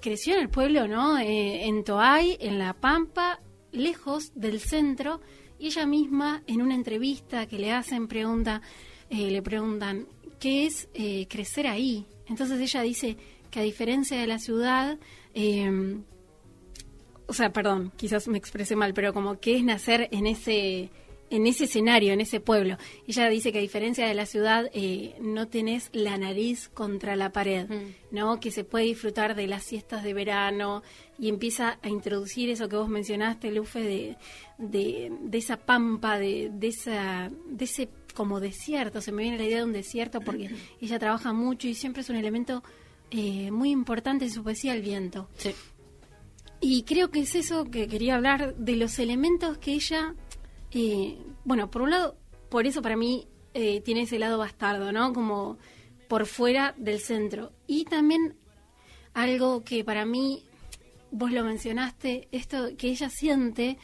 Speaker 3: creció en el pueblo, ¿no? Eh, en Toay, en La Pampa, lejos del centro, y ella misma en una entrevista que le hacen pregunta, le preguntan, ¿qué es crecer ahí? Entonces ella dice que a diferencia de la ciudad, o sea, perdón, quizás me expresé mal, pero como que es nacer en ese en ese escenario, en ese pueblo. Ella dice que a diferencia de la ciudad, eh, no tenés la nariz contra la pared, ¿no? Que se puede disfrutar de las siestas de verano y empieza a introducir eso que vos mencionaste, Lufe, de, de, de esa pampa, de, de, esa, de ese como desierto. Se me viene la idea de un desierto porque ella trabaja mucho y siempre es un elemento eh, muy importante en su poesía, el viento.
Speaker 2: Sí.
Speaker 3: Y creo que es eso que quería hablar de los elementos que ella, eh, bueno, por un lado, por eso para mí eh, tiene ese lado bastardo, ¿no? Como por fuera del centro. Y también algo que para mí, vos lo mencionaste, esto que ella siente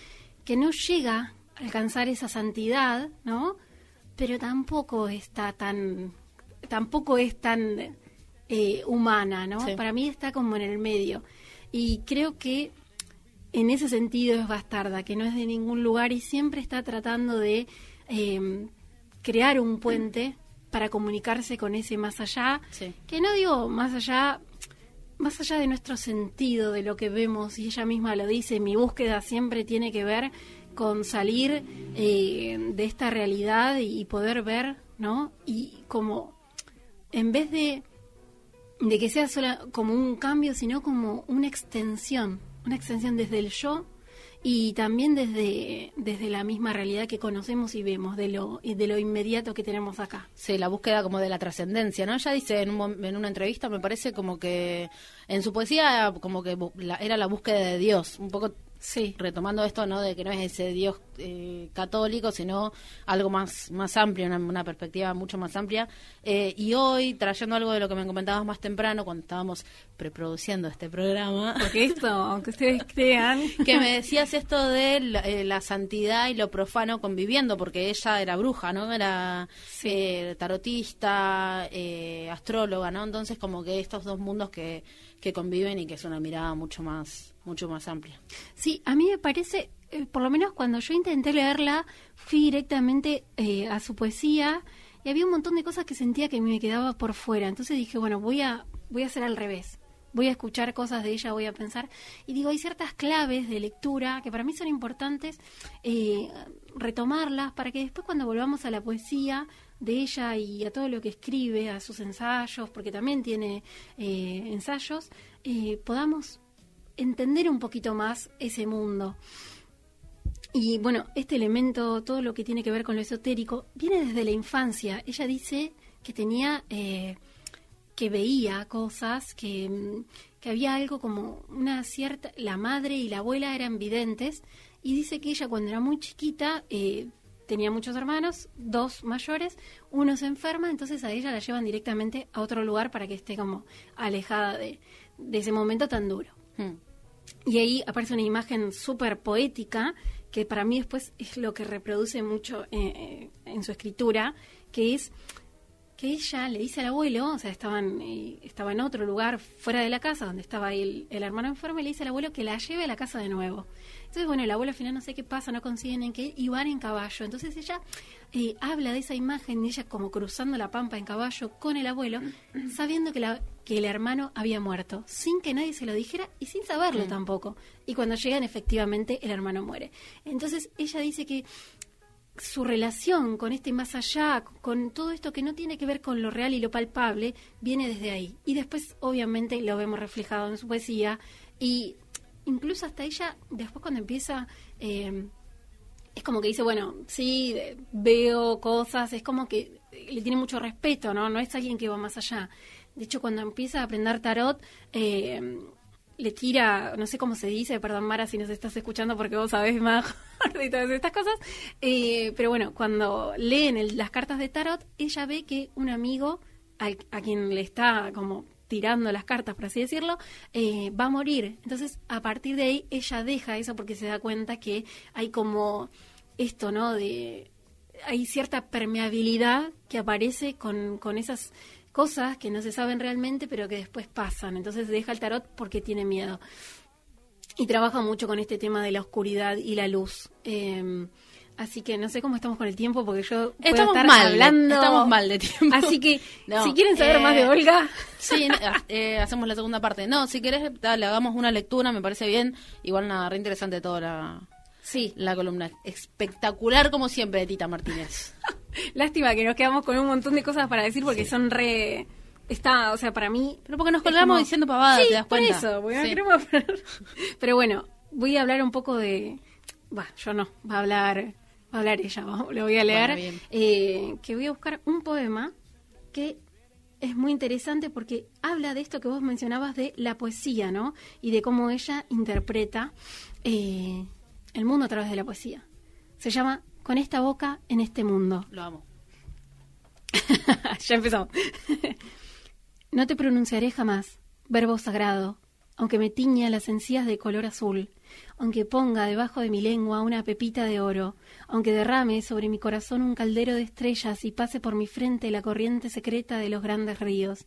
Speaker 3: que no llega a alcanzar esa santidad, ¿no? Pero tampoco está tan, tampoco es tan eh, humana, ¿no?
Speaker 2: Sí.
Speaker 3: Para mí está como en el medio. Y creo que en ese sentido es bastarda, que no es de ningún lugar y siempre está tratando de eh, crear un puente para comunicarse con ese más allá,
Speaker 2: Sí.
Speaker 3: que no digo más allá, más allá de nuestro sentido, de lo que vemos, y ella misma lo dice, mi búsqueda siempre tiene que ver con salir eh, de esta realidad y poder ver, ¿no? Y como, en vez de de que sea sola como un cambio, sino como una extensión, una extensión desde el yo y también desde, desde la misma realidad que conocemos y vemos, de lo, de lo inmediato que tenemos acá.
Speaker 2: Sí, la búsqueda como de la trascendencia, ¿no? Ella dice en, un en una entrevista, me parece como que en su poesía como que la- era la búsqueda de Dios, un poco
Speaker 3: Sí,
Speaker 2: retomando esto, ¿no? De que no es ese Dios eh, católico, sino algo más, más amplio, una, una perspectiva mucho más amplia. Eh, y hoy, trayendo algo de lo que me comentabas más temprano, cuando estábamos preproduciendo este programa,
Speaker 3: Porque esto, aunque ustedes crean,
Speaker 2: que me decías esto de la, eh, la santidad y lo profano conviviendo, porque ella era bruja, ¿no? Era eh, tarotista, astróloga, ¿no? Entonces como que estos dos mundos que, que conviven y que es una mirada mucho más, mucho más amplia.
Speaker 3: Sí, a mí me parece, eh, por lo menos cuando yo intenté leerla, fui directamente eh, a su poesía y había un montón de cosas que sentía que me quedaba por fuera. Entonces dije, bueno, voy a, voy a hacer al revés. Voy a escuchar cosas de ella, voy a pensar. Y digo, hay ciertas claves de lectura que para mí son importantes eh, retomarlas para que después cuando volvamos a la poesía de ella y a todo lo que escribe, a sus ensayos, porque también tiene eh, ensayos, eh, podamos entender un poquito más ese mundo. Y bueno, este elemento, todo lo que tiene que ver con lo esotérico, viene desde la infancia. Ella dice que tenía, eh, que veía cosas, que, mm, que había algo como una cierta, la madre y la abuela eran videntes, y dice que ella cuando era muy chiquita eh, tenía muchos hermanos, dos mayores, uno se enferma, entonces a ella la llevan directamente a otro lugar para que esté como alejada de, de ese momento tan duro.
Speaker 2: Hmm.
Speaker 3: Y ahí aparece una imagen súper poética que para mí después es lo que reproduce mucho eh, eh, en su escritura, que es que ella le dice al abuelo, o sea, estaban, eh, estaba en otro lugar fuera de la casa donde estaba el, el hermano enfermo, y le dice al abuelo que la lleve a la casa de nuevo. Entonces, bueno, el abuelo al final no sé qué pasa, no consiguen en qué, y van en caballo. Entonces ella eh, habla de esa imagen, ella como cruzando la pampa en caballo con el abuelo, sabiendo que, la, que el hermano había muerto, sin que nadie se lo dijera y sin saberlo tampoco. Y cuando llegan, efectivamente, el hermano muere. Entonces ella dice que su relación con este más allá, con todo esto que no tiene que ver con lo real y lo palpable, viene desde ahí. Y después, obviamente, lo vemos reflejado en su poesía. Y incluso hasta ella, después cuando empieza, eh, es como que dice, bueno, sí, de- veo cosas, es como que le tiene mucho respeto, ¿no? No es alguien que va más allá. De hecho, cuando empieza a aprender tarot, eh, le tira, no sé cómo se dice, perdón Mara si nos estás escuchando porque vos sabés más de todas estas cosas, eh, pero bueno, cuando leen las cartas de tarot, ella ve que un amigo al- a, quien le está como tirando las cartas, por así decirlo, eh, va a morir. Entonces, a partir de ahí, ella deja eso porque se da cuenta que hay como esto, ¿no? De hay cierta permeabilidad que aparece con, con esas cosas que no se saben realmente, pero que después pasan. Entonces deja el tarot porque tiene miedo. Y trabaja mucho con este tema de la oscuridad y la luz. Eh, así que no sé cómo estamos con el tiempo, porque yo puedo
Speaker 2: Estamos
Speaker 3: estar
Speaker 2: mal,
Speaker 3: hablando.
Speaker 2: estamos mal de tiempo.
Speaker 3: Así que
Speaker 2: No,
Speaker 3: si quieren saber
Speaker 2: eh,
Speaker 3: más de Olga,
Speaker 2: Sí, no, eh, hacemos la segunda parte. No, si querés, dale, hagamos una lectura, me parece bien. Igual nada, re interesante toda la,
Speaker 3: sí.
Speaker 2: la columna. Espectacular como siempre de Tita Martínez.
Speaker 3: Lástima que nos quedamos con un montón de cosas para decir porque son re. Está, o sea, para mí.
Speaker 2: Pero porque nos colgamos
Speaker 3: como-
Speaker 2: diciendo pavadas,
Speaker 3: Sí,
Speaker 2: ¿te das
Speaker 3: por
Speaker 2: cuenta?
Speaker 3: eso, porque no
Speaker 2: Sí.
Speaker 3: queremos parar. Pero bueno, voy a hablar un poco de. Va, yo no, va a hablar, va a hablar ella, lo voy a leer.
Speaker 2: Bueno,
Speaker 3: eh, que voy a buscar un poema que es muy interesante porque habla de esto que vos mencionabas de la poesía, ¿no? Y de cómo ella interpreta eh, el mundo a través de la poesía. Se llama Con esta boca en este mundo.
Speaker 2: Lo amo.
Speaker 3: ya empezó. no te pronunciaré jamás, verbo sagrado, aunque me tiña las encías de color azul, aunque ponga debajo de mi lengua una pepita de oro, aunque derrame sobre mi corazón un caldero de estrellas y pase por mi frente la corriente secreta de los grandes ríos.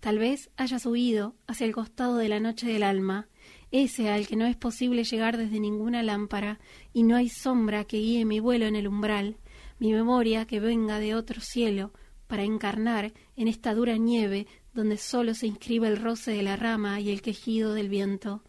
Speaker 3: Tal vez hayas huido hacia el costado de la noche del alma, ese al que no es posible llegar desde ninguna lámpara, y no hay sombra que guíe mi vuelo en el umbral, mi memoria que venga de otro cielo, para encarnar en esta dura nieve donde solo se inscribe el roce de la rama y el quejido del viento,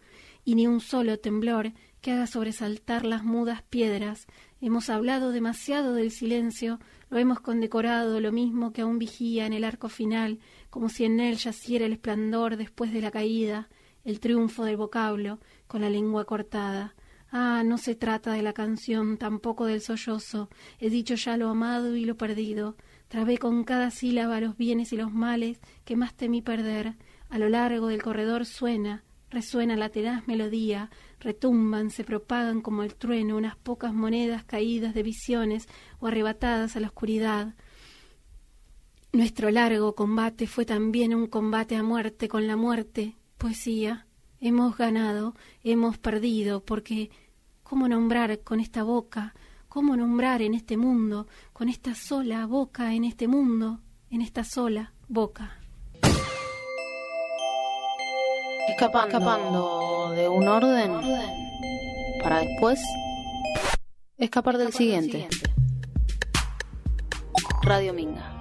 Speaker 3: y ni un solo temblor que haga sobresaltar las mudas piedras. Hemos hablado demasiado del silencio, lo hemos condecorado lo mismo que a un vigía en el arco final, como si en él yaciera el esplendor después de la caída, el triunfo del vocablo, con la lengua cortada. Ah, no se trata de la canción, tampoco del sollozo. He dicho ya lo amado y lo perdido. Trabé con cada sílaba los bienes y los males que más temí perder. A lo largo del corredor suena, resuena la tenaz melodía, retumban, se propagan como el trueno unas pocas monedas caídas de visiones o arrebatadas a la oscuridad. Nuestro largo combate fue también un combate a muerte con la muerte. Poesía, hemos ganado, hemos perdido, porque ¿cómo nombrar con esta boca? ¿Cómo nombrar en este mundo, con esta sola boca en este mundo, en esta sola boca?
Speaker 2: Escapando, escapando de un orden para después escapar del siguiente. Radio Minga.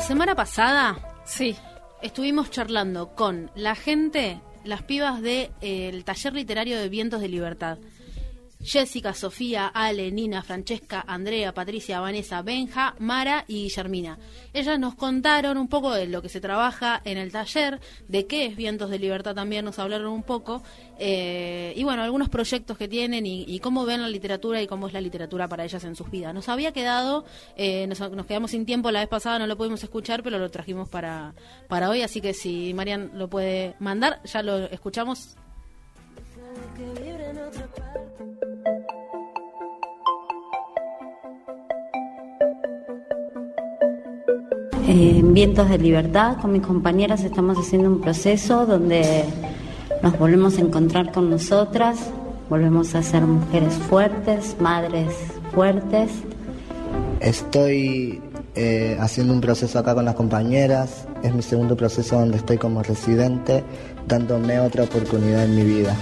Speaker 2: La semana pasada
Speaker 3: Sí,
Speaker 2: estuvimos charlando con la gente, las pibas del taller literario de Vientos de Libertad. Jessica, Sofía, Ale, Nina, Francesca, Andrea, Patricia, Vanessa, Benja, Mara y Guillermina. Ellas nos contaron un poco de lo que se trabaja en el taller, de qué es Vientos de Libertad también, nos hablaron un poco, eh, y bueno, algunos proyectos que tienen y, cómo ven la literatura y cómo es la literatura para ellas en sus vidas. Nos había quedado, eh, nos, nos quedamos sin tiempo la vez pasada, no lo pudimos escuchar, pero lo trajimos para, para hoy, así que si Marian lo puede mandar, ya lo escuchamos.
Speaker 7: En Vientos de Libertad, con mis compañeras estamos haciendo un proceso donde nos volvemos a encontrar con nosotras, volvemos a ser mujeres fuertes, madres fuertes.
Speaker 8: Estoy eh, haciendo un proceso acá con las compañeras, es mi segundo proceso donde estoy como residente, dándome otra oportunidad en mi vida.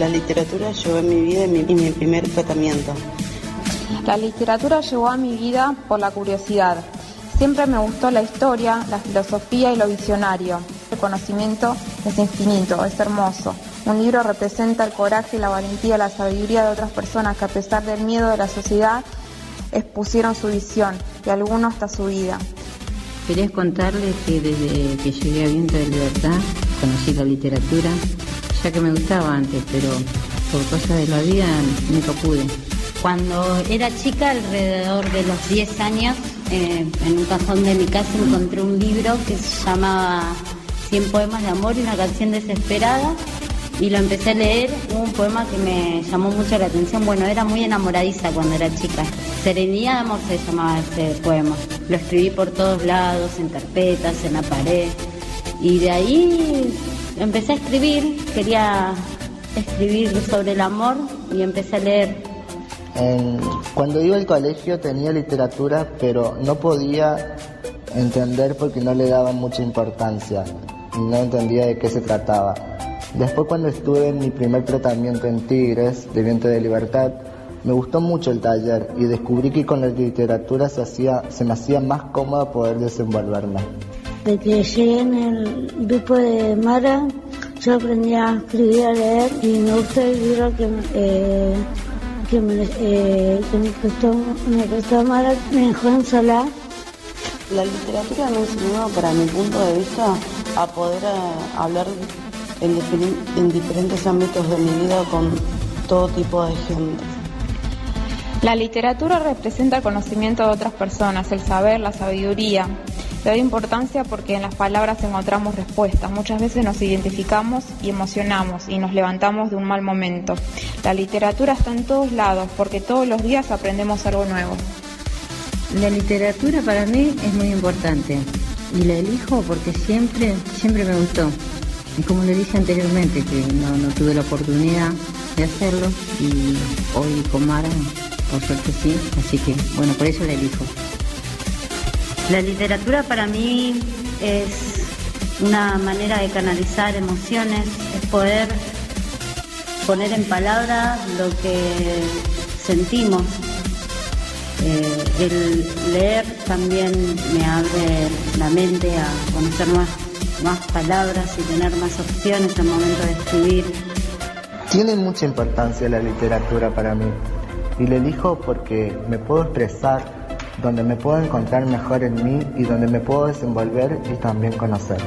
Speaker 9: La literatura llegó en mi vida y mi, y mi primer tratamiento.
Speaker 10: La literatura llegó a mi vida por la curiosidad. Siempre me gustó la historia, la filosofía y lo visionario. El conocimiento es infinito, es hermoso. Un libro representa el coraje, la valentía, la sabiduría de otras personas que a pesar del miedo de la sociedad expusieron su visión y algunos hasta su vida.
Speaker 7: Quería contarles que desde que llegué a Viento de Libertad conocí la literatura, ya que me gustaba antes, pero por cosas de la vida nunca pude. Cuando era chica, alrededor de los 10 años, eh, en un cajón de mi casa encontré un libro que se llamaba 100 poemas de amor y una canción desesperada y lo empecé a leer. Hubo un poema que me llamó mucho la atención. Bueno, era muy enamoradiza cuando era chica. Serenidad de amor se llamaba ese poema. Lo escribí por todos lados, en carpetas, en la pared. Y de ahí empecé a escribir. Quería escribir sobre el amor y empecé a leer.
Speaker 8: Cuando iba al colegio tenía literatura, pero no podía entender porque no le daba mucha importancia. y No entendía de qué se trataba. Después cuando estuve en mi primer tratamiento en Tigres, de Viento de Libertad, me gustó mucho el taller y descubrí que con la literatura se, hacía, se me hacía más cómoda poder desenvolverme.
Speaker 11: De que llegué en el grupo de Mara, yo aprendí a escribir, a leer y me gustó el libro que, eh, que, me, eh, que me costó, me costó dejó en solar.
Speaker 9: La literatura me enseñó, para mi punto de vista, a poder eh, hablar en diferentes ámbitos de mi vida con todo tipo de gente.
Speaker 10: La literatura representa el conocimiento de otras personas, el saber, la sabiduría. Le doy importancia porque en las palabras encontramos respuestas. Muchas veces nos identificamos y emocionamos y nos levantamos de un mal momento. La literatura está en todos lados porque todos los días aprendemos algo nuevo.
Speaker 7: La literatura para mí es muy importante y la elijo porque siempre, siempre me gustó. Y como le dije anteriormente, que no, no tuve la oportunidad de hacerlo y hoy con Mara, por suerte sí, así que bueno, por eso la elijo. La literatura para mí es una manera de canalizar emociones, es poder poner en palabras lo que sentimos. Eh, el leer también me abre la mente a conocer más, más palabras y tener más opciones al momento de escribir.
Speaker 8: Tiene mucha importancia la literatura para mí y la elijo porque me puedo expresar donde me puedo encontrar mejor en mí y donde me puedo desenvolver y también conocer.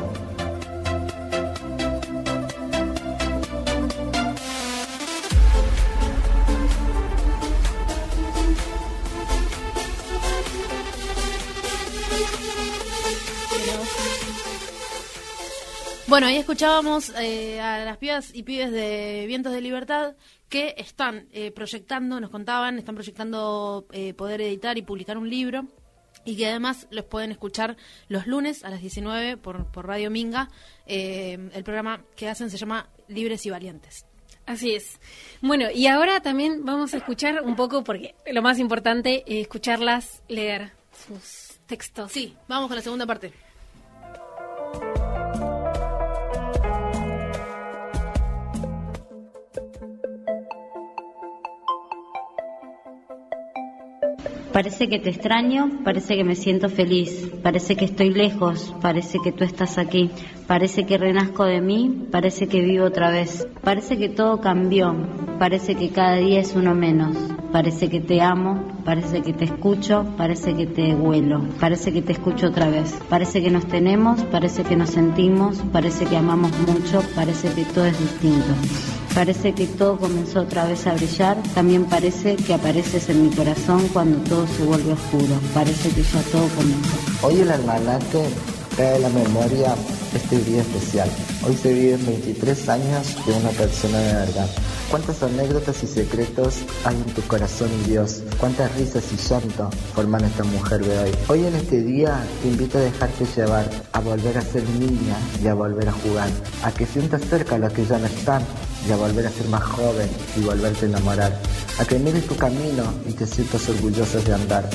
Speaker 2: Bueno, ahí escuchábamos eh, a las pibas y pibes de Vientos de Libertad que están eh, proyectando, nos contaban, están proyectando eh, poder editar y publicar un libro y que además los pueden escuchar los lunes a las 19 por, por Radio Minga. Eh, el programa que hacen se llama Libres y Valientes.
Speaker 3: Así es. Bueno, y ahora también vamos a escuchar un poco, porque lo más importante es escucharlas leer sus textos.
Speaker 2: Sí, vamos con la segunda parte.
Speaker 7: Parece que te extraño, parece que me siento feliz, parece que estoy lejos, parece que tú estás aquí, parece que renazco de mí, parece que vivo otra vez, parece que todo cambió, parece que cada día es uno menos, parece que te amo, parece que te escucho, parece que te huelo, parece que te escucho otra vez, parece que nos tenemos, parece que nos sentimos, parece que amamos mucho, parece que todo es distinto. Parece que todo comenzó otra vez a brillar, también parece que apareces en mi corazón cuando todo se vuelve oscuro, parece que ya todo comenzó.
Speaker 8: Hoy el almanaque trae a la memoria este día especial. Hoy se viven 23 años de una persona de verdad. Cuántas anécdotas y secretos hay en tu corazón, Dios. Cuántas risas y llanto forman esta mujer de hoy. Hoy en este día te invito a dejarte llevar, a volver a ser niña y a volver a jugar. A que sientas cerca a los que ya no están y a volver a ser más joven y volverte a enamorar. A que mires tu camino y te sientas orgulloso de andar.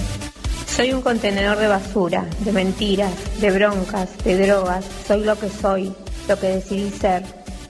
Speaker 12: Soy un contenedor de basura, de mentiras, de broncas, de drogas. Soy lo que soy, lo que decidí ser.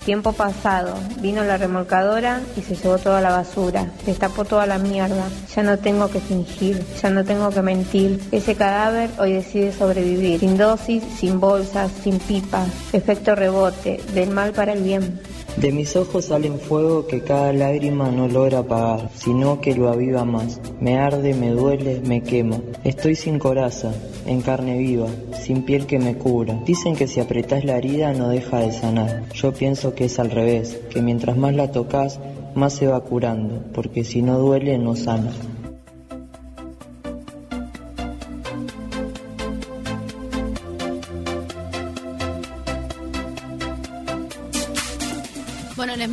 Speaker 12: Tiempo pasado, vino la remolcadora y se llevó toda la basura, destapó toda la mierda. Ya no tengo que fingir, ya no tengo que mentir. Ese cadáver hoy decide sobrevivir, sin dosis, sin bolsas, sin pipa. Efecto rebote, del mal para el bien.
Speaker 13: De mis ojos salen fuego que cada lágrima no logra apagar, sino que lo aviva más. Me arde, me duele, me quema. Estoy sin coraza, en carne viva, sin piel que me cubra. Dicen que si apretás la herida no deja de sanar. Yo pienso que es al revés, que mientras más la tocas, más se va curando, porque si no duele no sana.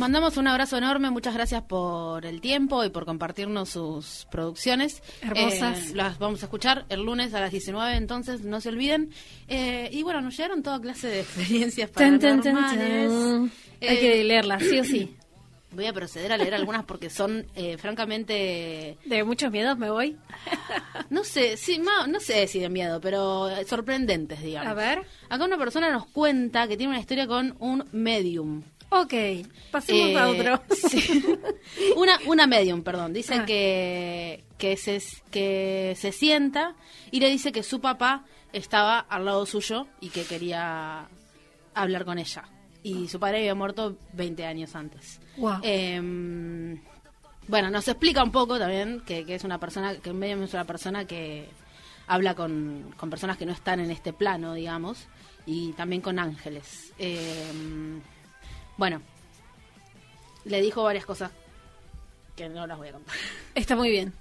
Speaker 2: Mandamos un abrazo enorme, muchas gracias por el tiempo y por compartirnos sus producciones.
Speaker 3: Hermosas.
Speaker 2: Eh, las vamos a escuchar el lunes a las 19, entonces no se olviden. Eh, y bueno, nos llegaron toda clase de experiencias paranormales.
Speaker 3: tan. Hay
Speaker 2: Eh,
Speaker 3: que leerlas, sí o sí.
Speaker 2: Voy a proceder a leer algunas porque son eh, francamente...
Speaker 3: De muchos miedos me voy.
Speaker 2: No sé, sí, ma- no sé si de miedo, pero eh, sorprendentes, digamos.
Speaker 3: A ver.
Speaker 2: Acá una persona nos cuenta que tiene una historia con un medium.
Speaker 3: Ok, pasemos
Speaker 2: Eh,
Speaker 3: a otro.
Speaker 2: sí. una, una medium, perdón. Dice
Speaker 3: Ah.
Speaker 2: que, que, se, que se sienta y le dice que su papá estaba al lado suyo y que quería hablar con ella. Y su padre había muerto 20 años antes.
Speaker 3: Guau.
Speaker 2: Em, bueno, nos explica un poco también que, que es una persona, que es una persona que habla con, con personas que no están en este plano, digamos, y también con ángeles. Em, bueno, le dijo varias cosas que no las voy a contar.
Speaker 3: Está muy bien.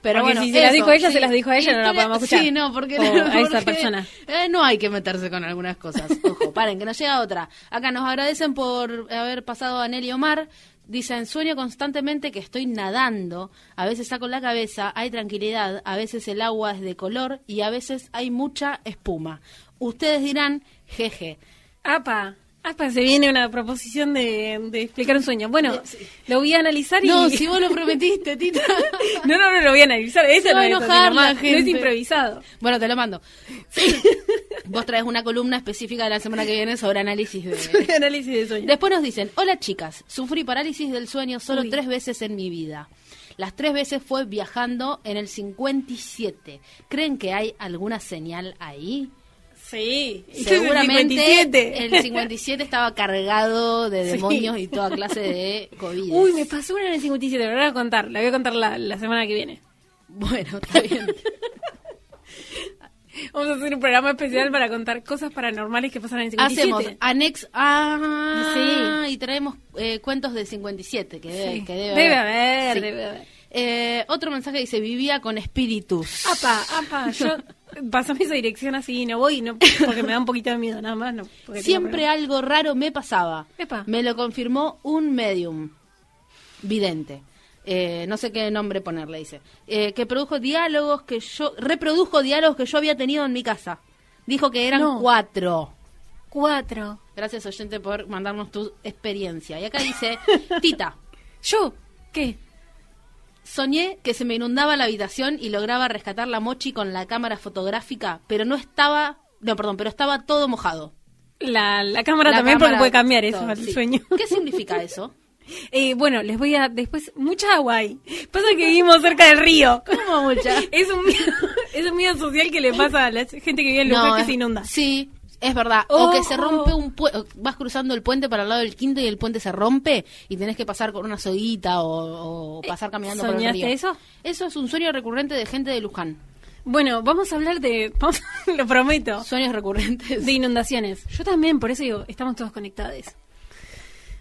Speaker 2: Pero
Speaker 3: Porque
Speaker 2: bueno,
Speaker 3: si se las dijo ella,
Speaker 2: sí.
Speaker 3: se las dijo a ella, no la podemos escuchar.
Speaker 2: Sí, no, porque,
Speaker 3: O a esa
Speaker 2: porque,
Speaker 3: persona.
Speaker 2: eh, no hay que meterse con algunas cosas. Ojo, paren, que nos llega otra. Acá nos agradecen por haber pasado a Nelly Omar. Dicen, sueño constantemente que estoy nadando. A veces saco la cabeza, hay tranquilidad. A veces el agua es de color y a veces hay mucha espuma. Ustedes dirán, jeje.
Speaker 3: Apa, apa, se viene una proposición de, de explicar un sueño. Bueno, lo voy a analizar y...
Speaker 2: No, si vos lo prometiste, Tita.
Speaker 3: no, no, no lo voy a analizar. Eso no es No es improvisado.
Speaker 2: Bueno, te lo mando. Vos traes una columna específica de la semana que viene sobre análisis de...
Speaker 3: análisis de sueño.
Speaker 2: Después nos dicen, hola chicas, sufrí parálisis del sueño solo
Speaker 3: Uy.
Speaker 2: tres veces en mi vida. Las tres veces fue viajando en el 57. ¿Creen que hay alguna señal ahí?
Speaker 3: Sí.
Speaker 2: Seguramente
Speaker 3: El 57.
Speaker 2: el 57 estaba cargado de
Speaker 3: Sí.
Speaker 2: demonios y toda clase de COVID.
Speaker 3: Uy, me pasó una en el 57, la voy a contar. La voy a contar la, la semana que viene.
Speaker 2: Bueno, está bien.
Speaker 3: Vamos a hacer un programa especial para contar cosas paranormales que pasan en el 57.
Speaker 2: Hacemos anex ah,
Speaker 3: Sí.
Speaker 2: y traemos eh, cuentos del 57 que debe,
Speaker 3: Sí.
Speaker 2: que debe,
Speaker 3: Debe
Speaker 2: haber.
Speaker 3: haber, debe haber.
Speaker 2: Eh, otro mensaje dice vivía con espíritus.
Speaker 3: Apa, apa, yo pasame esa dirección así no voy, no porque me da un poquito de miedo, nada más. No,
Speaker 2: Siempre algo raro me pasaba.
Speaker 3: Epa.
Speaker 2: Me lo confirmó un medium vidente. Eh, no sé qué nombre ponerle, dice. Eh, que produjo diálogos que yo. Reprodujo diálogos que yo había tenido en mi casa. Dijo que eran
Speaker 3: No.
Speaker 2: cuatro.
Speaker 3: Cuatro.
Speaker 2: Gracias, oyente, por mandarnos tu experiencia. Y acá dice: Tita.
Speaker 3: ¿Yo? ¿Qué?
Speaker 2: Soñé que se me inundaba la habitación y lograba rescatar la mochi con la cámara fotográfica, pero no estaba. No, perdón, pero estaba todo mojado.
Speaker 3: La, la cámara
Speaker 2: La
Speaker 3: también
Speaker 2: cámara,
Speaker 3: porque puede cambiar eso
Speaker 2: todo, sí.
Speaker 3: sueño.
Speaker 2: ¿Qué significa eso?
Speaker 3: Eh, bueno, les voy a después mucha agua ahí. Pasa que vivimos cerca del río.
Speaker 2: ¿Cómo mucha?
Speaker 3: Es un miedo, es un miedo social que le pasa a la gente que vive en Luján que
Speaker 2: es-
Speaker 3: se inunda.
Speaker 2: Sí, es verdad.
Speaker 3: Oh.
Speaker 2: O que se rompe un puente, vas cruzando el puente para el lado del quinto y el puente se rompe y tenés que pasar con una soguita o, o pasar caminando por el
Speaker 3: ¿Soñaste
Speaker 2: río.
Speaker 3: eso?
Speaker 2: Eso es un sueño recurrente de gente de Luján.
Speaker 3: Bueno, vamos a hablar de, vamos- lo prometo,
Speaker 2: Sueños recurrentes.
Speaker 3: de inundaciones. Yo también, por eso digo, estamos todos conectados.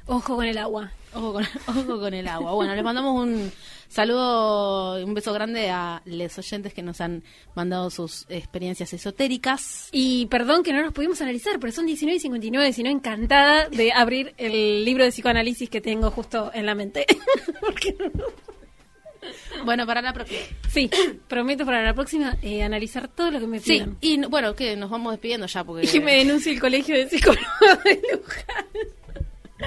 Speaker 3: Ojo con el agua.
Speaker 2: Ojo con, ojo con el agua. Bueno, les mandamos un saludo, un beso grande a los oyentes que nos han mandado sus experiencias esotéricas.
Speaker 3: Y perdón que no nos pudimos analizar, pero son 19 y 59, sino encantada de abrir el libro de psicoanálisis que tengo justo en la mente. Porque no-
Speaker 2: Bueno, para la próxima.
Speaker 3: Sí, prometo para la próxima eh, analizar todo lo que me
Speaker 2: Sí,
Speaker 3: pidan.
Speaker 2: y no- bueno, que nos vamos despidiendo ya porque...
Speaker 3: Y que me denuncie el colegio de psicólogos de Luján.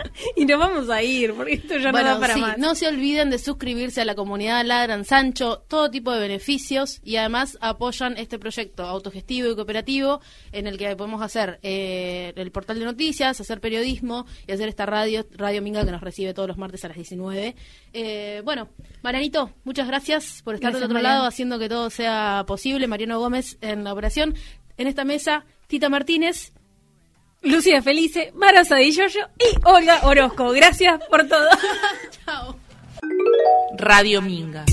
Speaker 3: Y nos vamos a ir, porque esto ya
Speaker 2: Bueno,
Speaker 3: no da para
Speaker 2: sí,
Speaker 3: más.
Speaker 2: no se olviden de suscribirse a la comunidad Ladran Sancho, todo tipo de beneficios y además apoyan este proyecto autogestivo y cooperativo en el que podemos hacer eh, el portal de noticias, hacer periodismo y hacer esta radio, Radio Minga que nos recibe todos los martes a las 19. Eh, bueno, Marianito, muchas gracias por estar
Speaker 3: Gracias,
Speaker 2: del otro lado haciendo que todo sea posible. Mariano Gómez en la operación. En esta mesa, Tita Martínez.
Speaker 3: Lucía Felice, Mara Sadilloyo y Olga Orozco. Gracias por todo.
Speaker 2: Chao.
Speaker 1: Radio Minga.